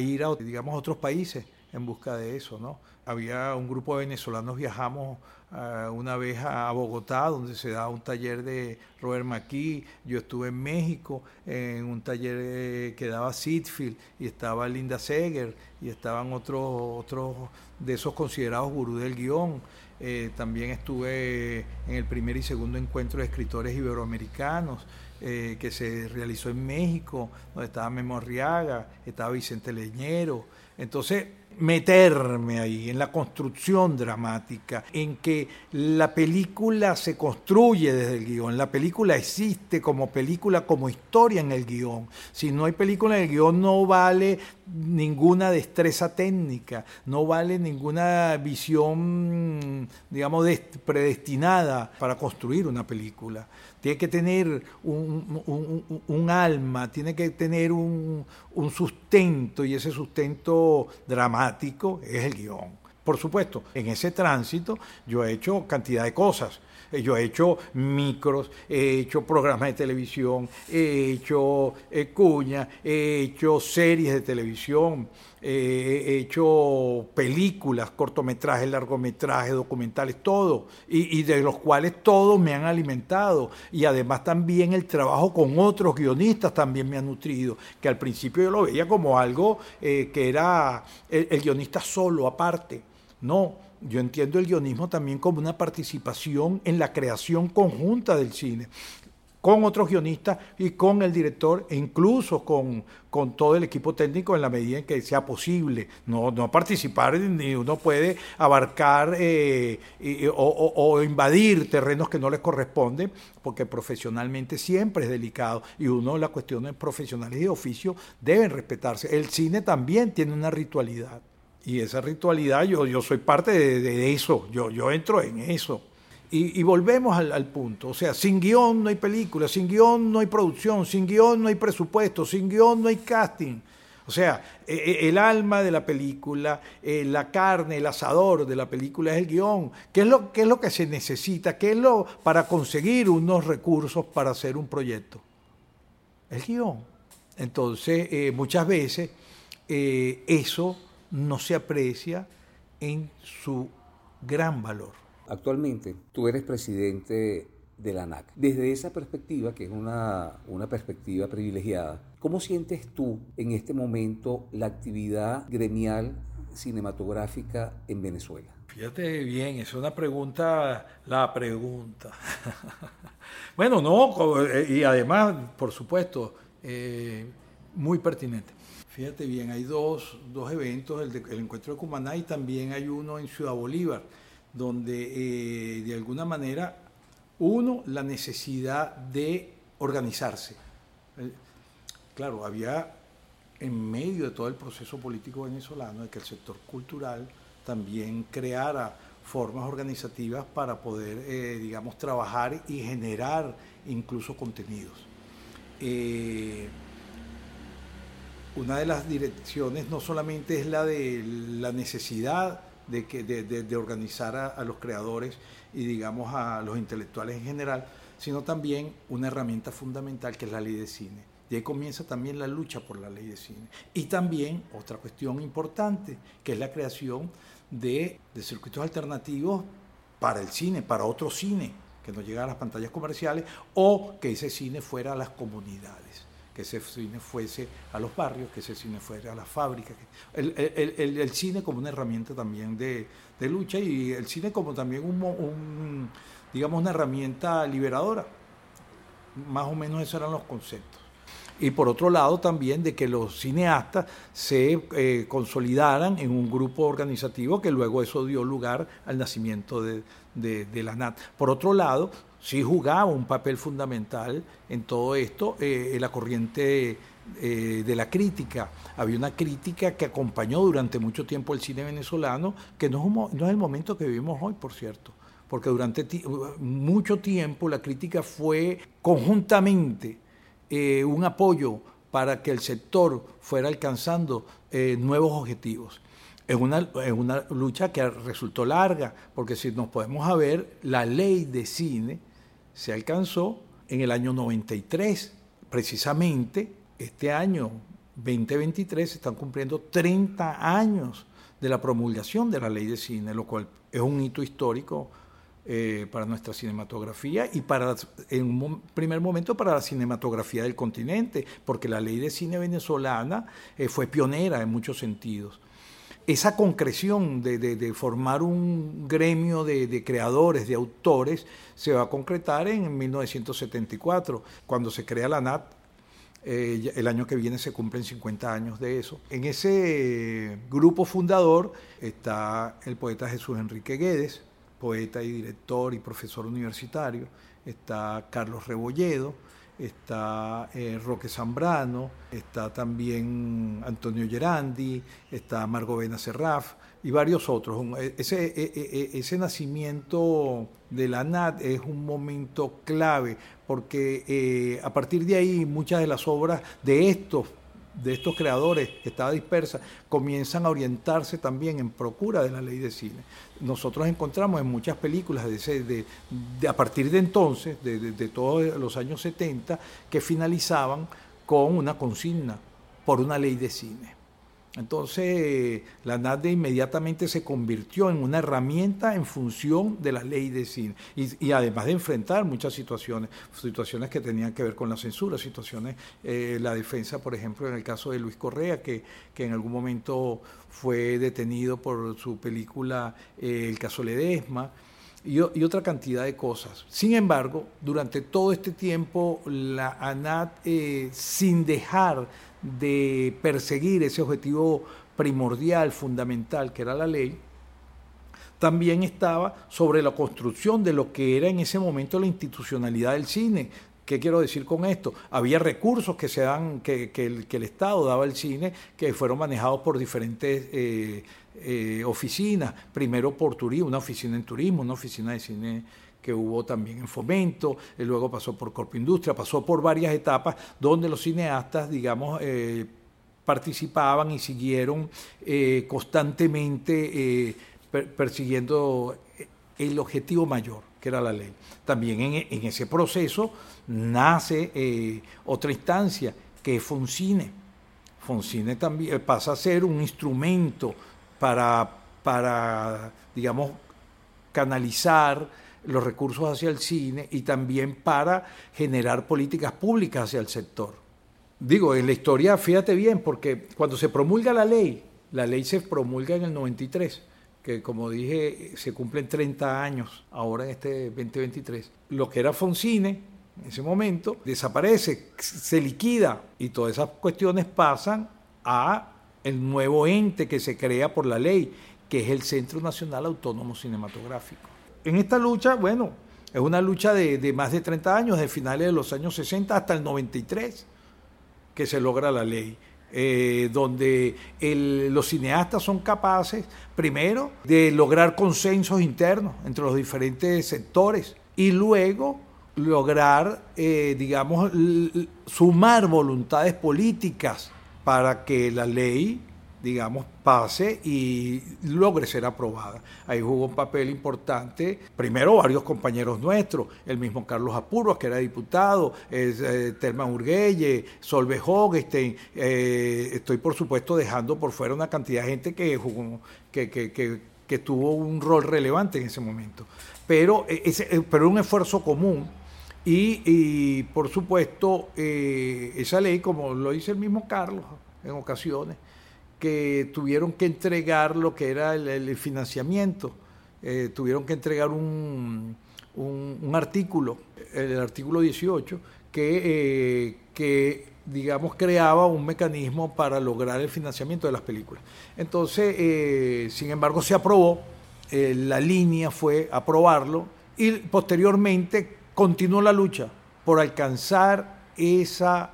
ir a, digamos, a otros países en busca de eso, ¿no? Había un grupo de venezolanos, viajamos uh, una vez a, Bogotá, donde se da un taller de Robert McKee, yo estuve en México en un taller eh, que daba Sitfield, y estaba Linda Seger, y estaban otros, otros de esos considerados gurú del guion, eh, también estuve en el primer y segundo encuentro de escritores iberoamericanos, eh, que se realizó en México, donde estaba Memo Arriaga, estaba Vicente Leñero. Entonces, meterme ahí en la construcción dramática, en que la película se construye desde el guion, la película existe como película, como historia en el guion. Si no hay película en el guion no vale ninguna destreza técnica, no vale ninguna visión, digamos, predestinada para construir una película. Tiene que tener un, alma, tiene que tener un, sustento y ese sustento dramático es el guion. Por supuesto, en ese tránsito yo he hecho cantidad de cosas. Eh, yo he hecho micros, he hecho programas de televisión, he hecho eh, cuñas, he hecho series de televisión, eh, he hecho películas, cortometrajes, largometrajes, documentales, todo, y, de los cuales todos me han alimentado. Y además también el trabajo con otros guionistas también me ha nutrido, que al principio yo lo veía como algo que era el guionista solo, aparte. No, yo entiendo el guionismo también como una participación en la creación conjunta del cine, con otros guionistas y con el director e incluso con, con todo el equipo técnico en la medida en que sea posible. No, no participar ni uno puede abarcar eh, o, o, invadir terrenos que no les corresponden, porque profesionalmente siempre es delicado y uno las cuestiones profesionales y de oficio deben respetarse. El cine también tiene una ritualidad. Y esa ritualidad, yo, yo soy parte de, eso, yo, yo entro en eso. Y, volvemos al, punto, o sea, sin guion no hay película, sin guion no hay producción, sin guion no hay presupuesto, sin guion no hay casting. O sea, e, e, el alma de la película, eh, la carne, el asador de la película es el guion. ¿Qué es lo, qué es lo que se necesita? ¿Qué es lo para conseguir unos recursos para hacer un proyecto? El guion. Entonces, eh, muchas veces eh, eso no se aprecia en su gran valor. Actualmente tú eres presidente de la ANAC. Desde esa perspectiva, que es una, perspectiva privilegiada, ¿cómo sientes tú en este momento la actividad gremial cinematográfica en Venezuela? Fíjate bien, es una pregunta, la pregunta. *laughs* bueno, no, eh, y además, por supuesto, eh, muy pertinente. Fíjate bien, hay dos, eventos, el, el, encuentro de Cumaná y también hay uno en Ciudad Bolívar, donde eh, de alguna manera, uno, la necesidad de organizarse. Eh, claro, había en medio de todo el proceso político venezolano de que el sector cultural también creara formas organizativas para poder, eh, digamos, trabajar y generar incluso contenidos una de las direcciones no solamente es la de la necesidad de, que, de, organizar a, los creadores y digamos a los intelectuales en general, sino también una herramienta fundamental que es la ley de cine. Y ahí comienza también la lucha por la ley de cine. Y también otra cuestión importante, que es la creación de, de circuitos alternativos para el cine, para otro cine, que no llega a las pantallas comerciales, o que ese cine fuera a las comunidades que ese cine fuese a los barrios, que ese cine fuera a las fábricas. El, cine como una herramienta también de, lucha y el cine como también un, digamos, una herramienta liberadora. Más o menos esos eran los conceptos. Y por otro lado también de que los cineastas se eh, consolidaran en un grupo organizativo que luego eso dio lugar al nacimiento de, de la NAT. Por otro lado, sí jugaba un papel fundamental en todo esto, eh, la corriente eh, de la crítica. Había una crítica que acompañó durante mucho tiempo el cine venezolano, que no es, el momento que vivimos hoy, por cierto porque durante mucho tiempo la crítica fue conjuntamente eh, un apoyo para que el sector fuera alcanzando nuevos objetivos. Es una, es una lucha que resultó larga, porque si nos podemos ver, la ley de cine se alcanzó en el año 93, precisamente este año 2023 se están cumpliendo 30 años de la promulgación de la ley de cine, lo cual es un hito histórico eh, para nuestra cinematografía y para, en un primer momento para la cinematografía del continente, porque la ley de cine venezolana eh, fue pionera en muchos sentidos. Esa concreción de, formar un gremio de, creadores, de autores, se va a concretar en 1974, cuando se crea la NAT, eh, el año que viene se cumplen 50 años de eso. En ese grupo fundador está el poeta Jesús Enrique Guedes, poeta y director y profesor universitario. Está Carlos Rebolledo, está eh, Roque Zambrano, está también Antonio Gerandi, está Margovena Serraf y varios otros. E, ese, e, e, ese nacimiento de la NAT es un momento clave porque eh, a partir de ahí muchas de las obras de estos de estos creadores que estaba dispersa comienzan a orientarse también en procura de la ley de cine. Nosotros encontramos en muchas películas de, a partir de entonces, de todos los años 70, que finalizaban con una consigna por una ley de cine. Entonces, la NADE inmediatamente se convirtió en una herramienta en función de la ley de cine. Y, además de enfrentar muchas situaciones, situaciones que tenían que ver con la censura, situaciones, eh, la defensa, por ejemplo, en el caso de Luis Correa, que, que en algún momento fue detenido por su película eh, El caso Ledesma. Y, otra cantidad de cosas. Sin embargo, durante todo este tiempo, la ANAT, eh, sin dejar de perseguir ese objetivo primordial, fundamental, que era la ley, también estaba sobre la construcción de lo que era en ese momento la institucionalidad del cine. ¿Qué quiero decir con esto? Había recursos que, se dan, que, el, Estado daba al cine que fueron manejados por diferentes eh, eh, oficinas. Primero por turismo, una oficina en turismo, una oficina de cine que hubo también en Fomento, y luego pasó por Corpo Industria, pasó por varias etapas donde los cineastas, digamos, eh, participaban y siguieron eh, constantemente eh, persiguiendo el objetivo mayor, que era la ley. También en, ese proceso nace otra instancia, que es Foncine. Foncine también pasa a ser un instrumento para, para digamos, canalizar los recursos hacia el cine y también para generar políticas públicas hacia el sector. Digo, en la historia, fíjate bien, porque cuando se promulga la ley, la ley se promulga en el 93, que como dije, se cumplen 30 años ahora en este 2023. Lo que era Foncine en ese momento desaparece, se liquida y todas esas cuestiones pasan a el nuevo ente que se crea por la ley, que es el Centro Nacional Autónomo Cinematográfico en esta lucha, bueno, es una lucha de, más de 30 años, de finales de los años 60 hasta el 93, que se logra la ley. Eh, donde los cineastas son capaces, primero, de lograr consensos internos entre los diferentes sectores y luego lograr, eh, digamos, sumar voluntades políticas para que la ley digamos, pase y logre ser aprobada. Ahí jugó un papel importante, primero varios compañeros nuestros, el mismo Carlos Apurros, que era diputado, eh, Terma Urguelle, Solve Hogestein, eh, estoy por supuesto dejando por fuera una cantidad de gente que, jugó, que, que, que, tuvo un rol relevante en ese momento. Pero, eh, ese, eh, pero un esfuerzo común y, por supuesto, esa ley, como lo dice el mismo Carlos en ocasiones, que tuvieron que entregar lo que era el, financiamiento, eh, tuvieron que entregar un, un, artículo, el artículo 18, que, eh, que, digamos, creaba un mecanismo para lograr el financiamiento de las películas. Entonces, eh, sin embargo, se aprobó, la línea fue aprobarlo y posteriormente continuó la lucha por alcanzar esa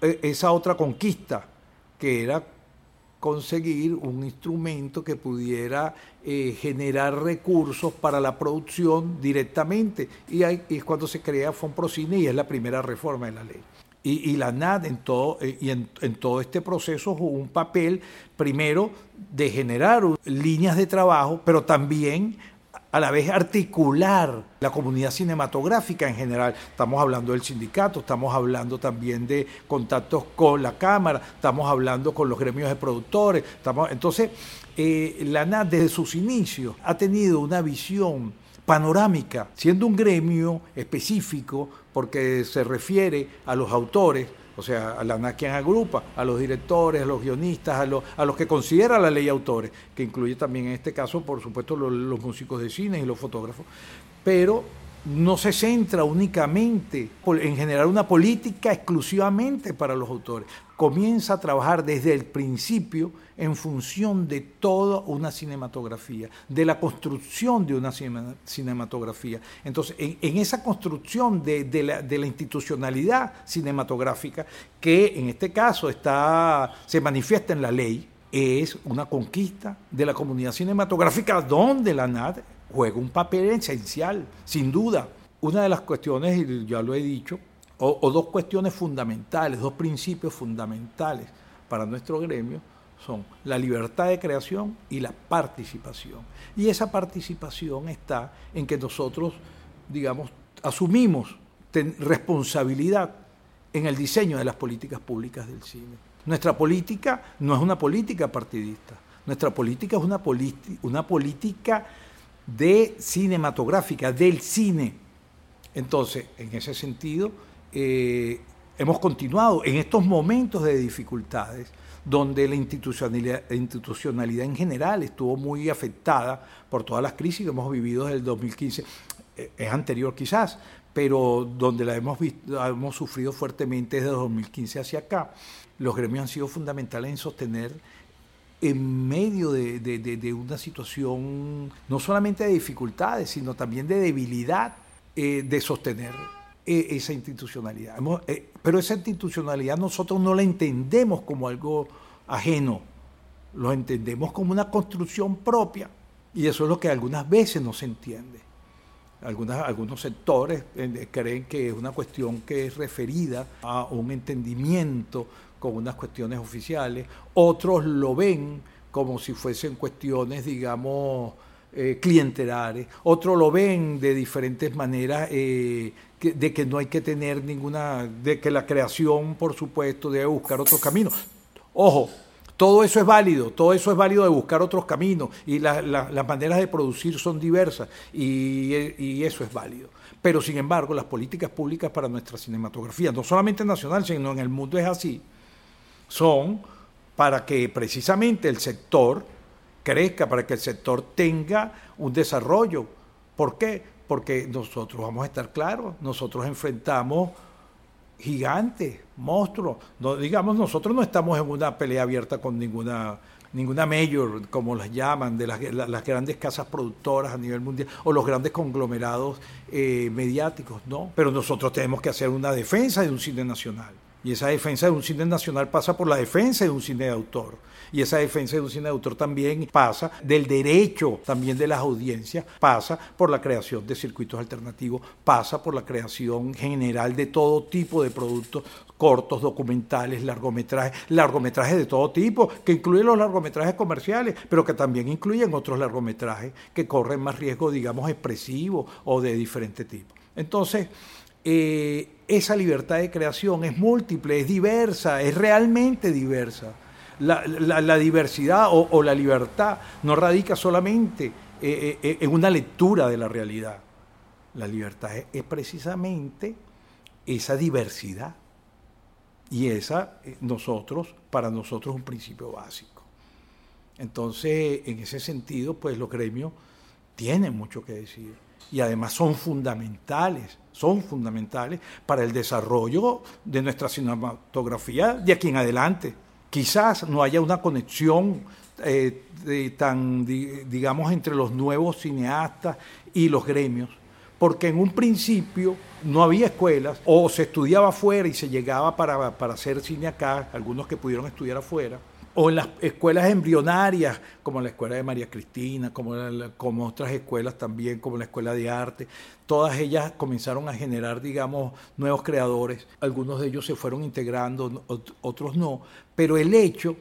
eh, esa otra conquista, que era conseguir un instrumento que pudiera eh, generar recursos para la producción directamente. Y es cuando se crea Fonprocine y es la primera reforma de la ley. Y, la NAD en todo, eh, y en, todo este proceso jugó un papel, primero, de generar líneas de trabajo, pero también a la vez articular la comunidad cinematográfica en general. Estamos hablando del sindicato, estamos hablando también de contactos con la Cámara, estamos hablando con los gremios de productores. Entonces, eh, la NAD desde sus inicios ha tenido una visión panorámica, siendo un gremio específico porque se refiere a los autores, o sea, a la quien agrupa, a los directores, a los guionistas, a los, a los que considera la ley autores, que incluye también en este caso, por supuesto, los músicos de cine y los fotógrafos, pero no se centra únicamente en generar una política exclusivamente para los autores. Comienza a trabajar desde el principio en función de toda una cinematografía, de la construcción de una cinematografía. Entonces, en, esa construcción de, la, institucionalidad cinematográfica, que en este caso está, se manifiesta en la ley, es una conquista de la comunidad cinematográfica donde la NAD juega un papel esencial, sin duda. Una de las cuestiones, y ya lo he dicho, o, dos cuestiones fundamentales, dos principios fundamentales para nuestro gremio son la libertad de creación y la participación. Y esa participación está en que nosotros, digamos, asumimos responsabilidad en el diseño de las políticas públicas del cine. Nuestra política no es una política partidista, nuestra política es una, una política de cinematográfica, del cine. Entonces, en ese sentido, eh, hemos continuado en estos momentos de dificultades, donde la institucionalidad, institucionalidad, en general estuvo muy afectada por todas las crisis que hemos vivido desde el 2015, eh, es anterior quizás, pero donde la hemos, visto, hemos sufrido fuertemente desde 2015 hacia acá. Los gremios han sido fundamentales en sostener en medio de, una situación no solamente de dificultades, sino también de debilidad, eh, de sostener eh, esa institucionalidad. Eh, pero esa institucionalidad nosotros no la entendemos como algo ajeno, lo entendemos como una construcción propia. Y eso es lo que algunas veces no se entiende. Algunas, algunos sectores creen que es una cuestión que es referida a un entendimiento con unas cuestiones oficiales, otros lo ven como si fuesen cuestiones, digamos, eh, clientelares, otros lo ven de diferentes maneras, eh, de que no hay que tener ninguna, de que la creación, por supuesto, debe buscar otros caminos. Ojo, todo eso es válido, todo eso es válido de buscar otros caminos y las maneras de producir son diversas y, y, eso es válido. Pero sin embargo, las políticas públicas para nuestra cinematografía, no solamente nacional, sino en el mundo es así, son para que precisamente el sector crezca, para que el sector tenga un desarrollo. ¿Por qué? Porque nosotros vamos a estar claros, nosotros enfrentamos gigantes, monstruos. Digamos, nosotros no estamos en una pelea abierta con ninguna ninguna mayor, como las llaman, de las, las, grandes casas productoras a nivel mundial o los grandes conglomerados eh, mediáticos, no. Pero nosotros tenemos que hacer una defensa de un cine nacional. Y esa defensa de un cine nacional pasa por la defensa de un cine de autor. Y esa defensa de un cine de autor también pasa del derecho también de las audiencias, pasa por la creación de circuitos alternativos, pasa por la creación general de todo tipo de productos cortos, documentales, largometrajes, largometrajes de todo tipo, que incluyen los largometrajes comerciales, pero que también incluyen otros largometrajes que corren más riesgo, digamos, expresivo o de diferente tipo. Entonces, eh, esa libertad de creación es múltiple, es diversa, es realmente diversa. La, diversidad o, la libertad no radica solamente eh, eh, en una lectura de la realidad. La libertad es, precisamente esa diversidad. Y esa, nosotros, para nosotros es un principio básico. Entonces, en ese sentido, pues los gremios tienen mucho que decir y además son fundamentales, son fundamentales para el desarrollo de nuestra cinematografía de aquí en adelante. Quizás no haya una conexión eh, tan, digamos, entre los nuevos cineastas y los gremios, porque en un principio no había escuelas, o se estudiaba afuera y se llegaba para, para hacer cine acá, algunos que pudieron estudiar afuera, o en las escuelas embrionarias, como la escuela de María Cristina, como, otras escuelas también, como la escuela de arte, todas ellas comenzaron a generar, digamos, nuevos creadores. Algunos de ellos se fueron integrando, otros no, pero el hecho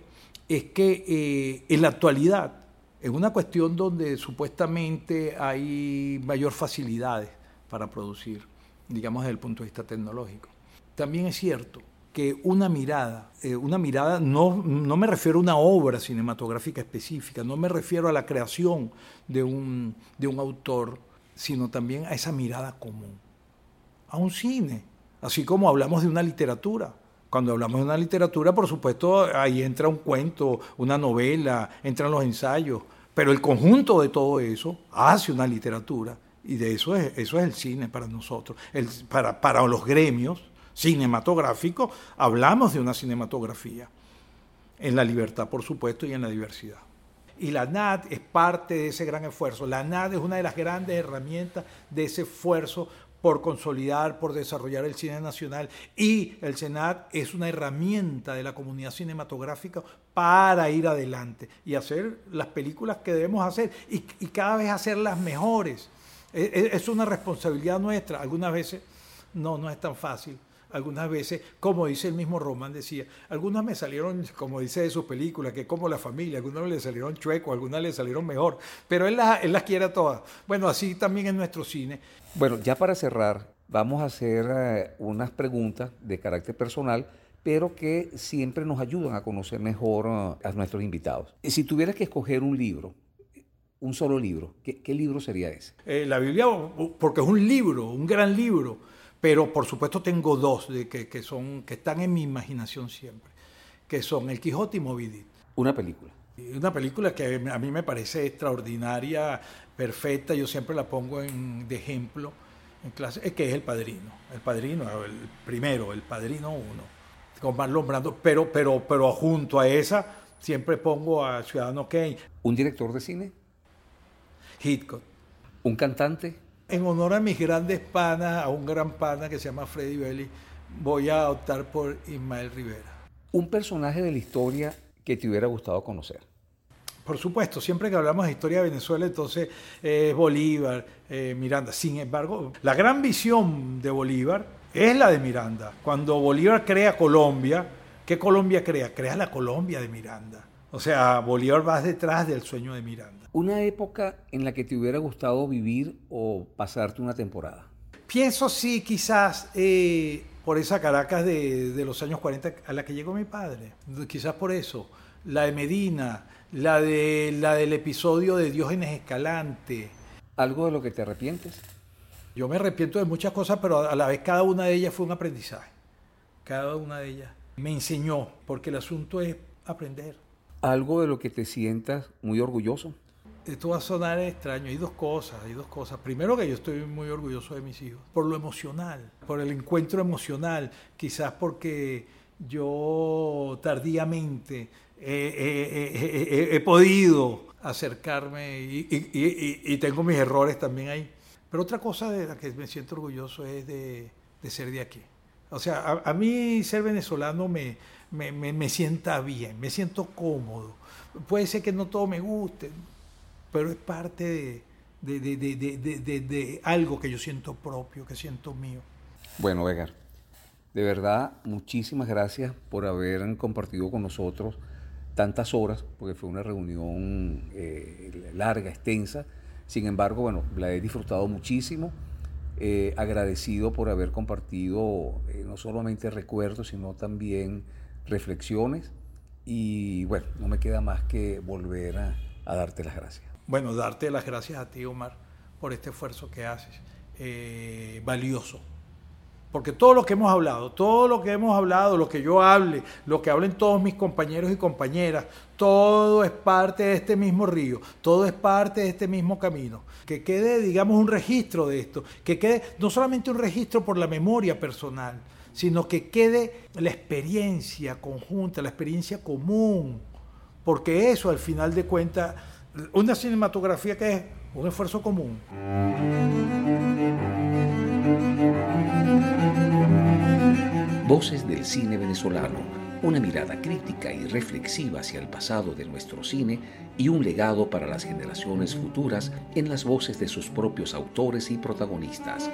es que eh, en la actualidad, en una cuestión donde supuestamente hay mayor facilidades para producir, digamos desde el punto de vista tecnológico, también es cierto que una mirada, eh, una mirada, no, no me refiero a una obra cinematográfica específica, no me refiero a la creación de un, de un autor, sino también a esa mirada común, a un cine, así como hablamos de una literatura. Cuando hablamos de una literatura, por supuesto, ahí entra un cuento, una novela, entran los ensayos, pero el conjunto de todo eso hace una literatura y de eso es, eso es el cine para nosotros, el, para, para los gremios cinematográfico, hablamos de una cinematografía, en la libertad, por supuesto, y en la diversidad. Y la NAD es parte de ese gran esfuerzo. La NAD es una de las grandes herramientas de ese esfuerzo por consolidar, por desarrollar el cine nacional. Y el Senat es una herramienta de la comunidad cinematográfica para ir adelante y hacer las películas que debemos hacer y, cada vez hacerlas mejores. Es, e, es una responsabilidad nuestra. Algunas veces no, no es tan fácil algunas veces, como dice el mismo Román, decía, algunas me salieron, como dice de su película, que como la familia, algunas le salieron chuecos, algunas le salieron mejor, pero él las, él las quiere a todas. Bueno, así también en nuestro cine. Bueno, ya para cerrar, vamos a hacer eh, unas preguntas de carácter personal pero que siempre nos ayudan a conocer mejor eh, a nuestros invitados. Y si tuvieras que escoger un libro, un solo libro, ¿qué, libro sería ese? Eh, la Biblia, porque es un libro, un gran libro pero por supuesto tengo dos de que, son, que están en mi imaginación siempre, que son El Quijote y Moby Una película. Una película que a mí me parece extraordinaria, perfecta, yo siempre la pongo en, de ejemplo en clase, es que es El Padrino, El Padrino, el primero, El Padrino uno, con Marlon Brando, pero, pero, pero junto a esa siempre pongo a Ciudadano Kane. ¿Un director de cine? Hitchcock. ¿Un cantante? En honor a mis grandes panas, a un gran pana que se llama Freddy Belli, voy a optar por Ismael Rivera. Un personaje de la historia que te hubiera gustado conocer. Por supuesto, siempre que hablamos de historia de Venezuela, entonces es Bolívar, eh, Miranda. Sin embargo, la gran visión de Bolívar es la de Miranda. Cuando Bolívar crea Colombia, ¿qué Colombia crea? Crea la Colombia de Miranda. O sea, Bolívar va detrás del sueño de Miranda. ¿Una época en la que te hubiera gustado vivir o pasarte una temporada? Pienso sí, quizás eh, por esa Caracas de, los años 40 a la que llegó mi padre. Quizás por eso. La de Medina, la, de, la del episodio de Diógenes Escalante. ¿Algo de lo que te arrepientes? Yo me arrepiento de muchas cosas, pero a la vez cada una de ellas fue un aprendizaje. Cada una de ellas me enseñó, porque el asunto es aprender algo de lo que te sientas muy orgulloso? Esto va a sonar extraño. Hay dos cosas, hay dos cosas. Primero que yo estoy muy orgulloso de mis hijos, por lo emocional, por el encuentro emocional, quizás porque yo tardíamente he, podido acercarme y, tengo mis errores también ahí. Pero otra cosa de la que me siento orgulloso es de, ser de aquí. O sea, a mí ser venezolano me, me, sienta bien, me siento cómodo. Puede ser que no todo me guste, pero es parte de, algo que yo siento propio, que siento mío. Bueno, Edgar, de verdad, muchísimas gracias por haber compartido con nosotros tantas horas, porque fue una reunión eh, larga, extensa. Sin embargo, bueno, la he disfrutado muchísimo. Eh, agradecido por haber compartido eh, no solamente recuerdos, sino también reflexiones y bueno, no me queda más que volver a, darte las gracias. Bueno, darte las gracias a ti, Omar, por este esfuerzo que haces, eh, valioso. Porque todo lo que hemos hablado, todo lo que hemos hablado, lo que yo hable, lo que hablen todos mis compañeros y compañeras, todo es parte de este mismo río, todo es parte de este mismo camino. Que quede, digamos, un registro de esto, que quede no solamente un registro por la memoria personal, sino que quede la experiencia conjunta, la experiencia común, porque eso al final de cuentas, una cinematografía que es un esfuerzo común. Voces del cine venezolano, una mirada crítica y reflexiva hacia el pasado de nuestro cine y un legado para las generaciones futuras en las voces de sus propios autores y protagonistas.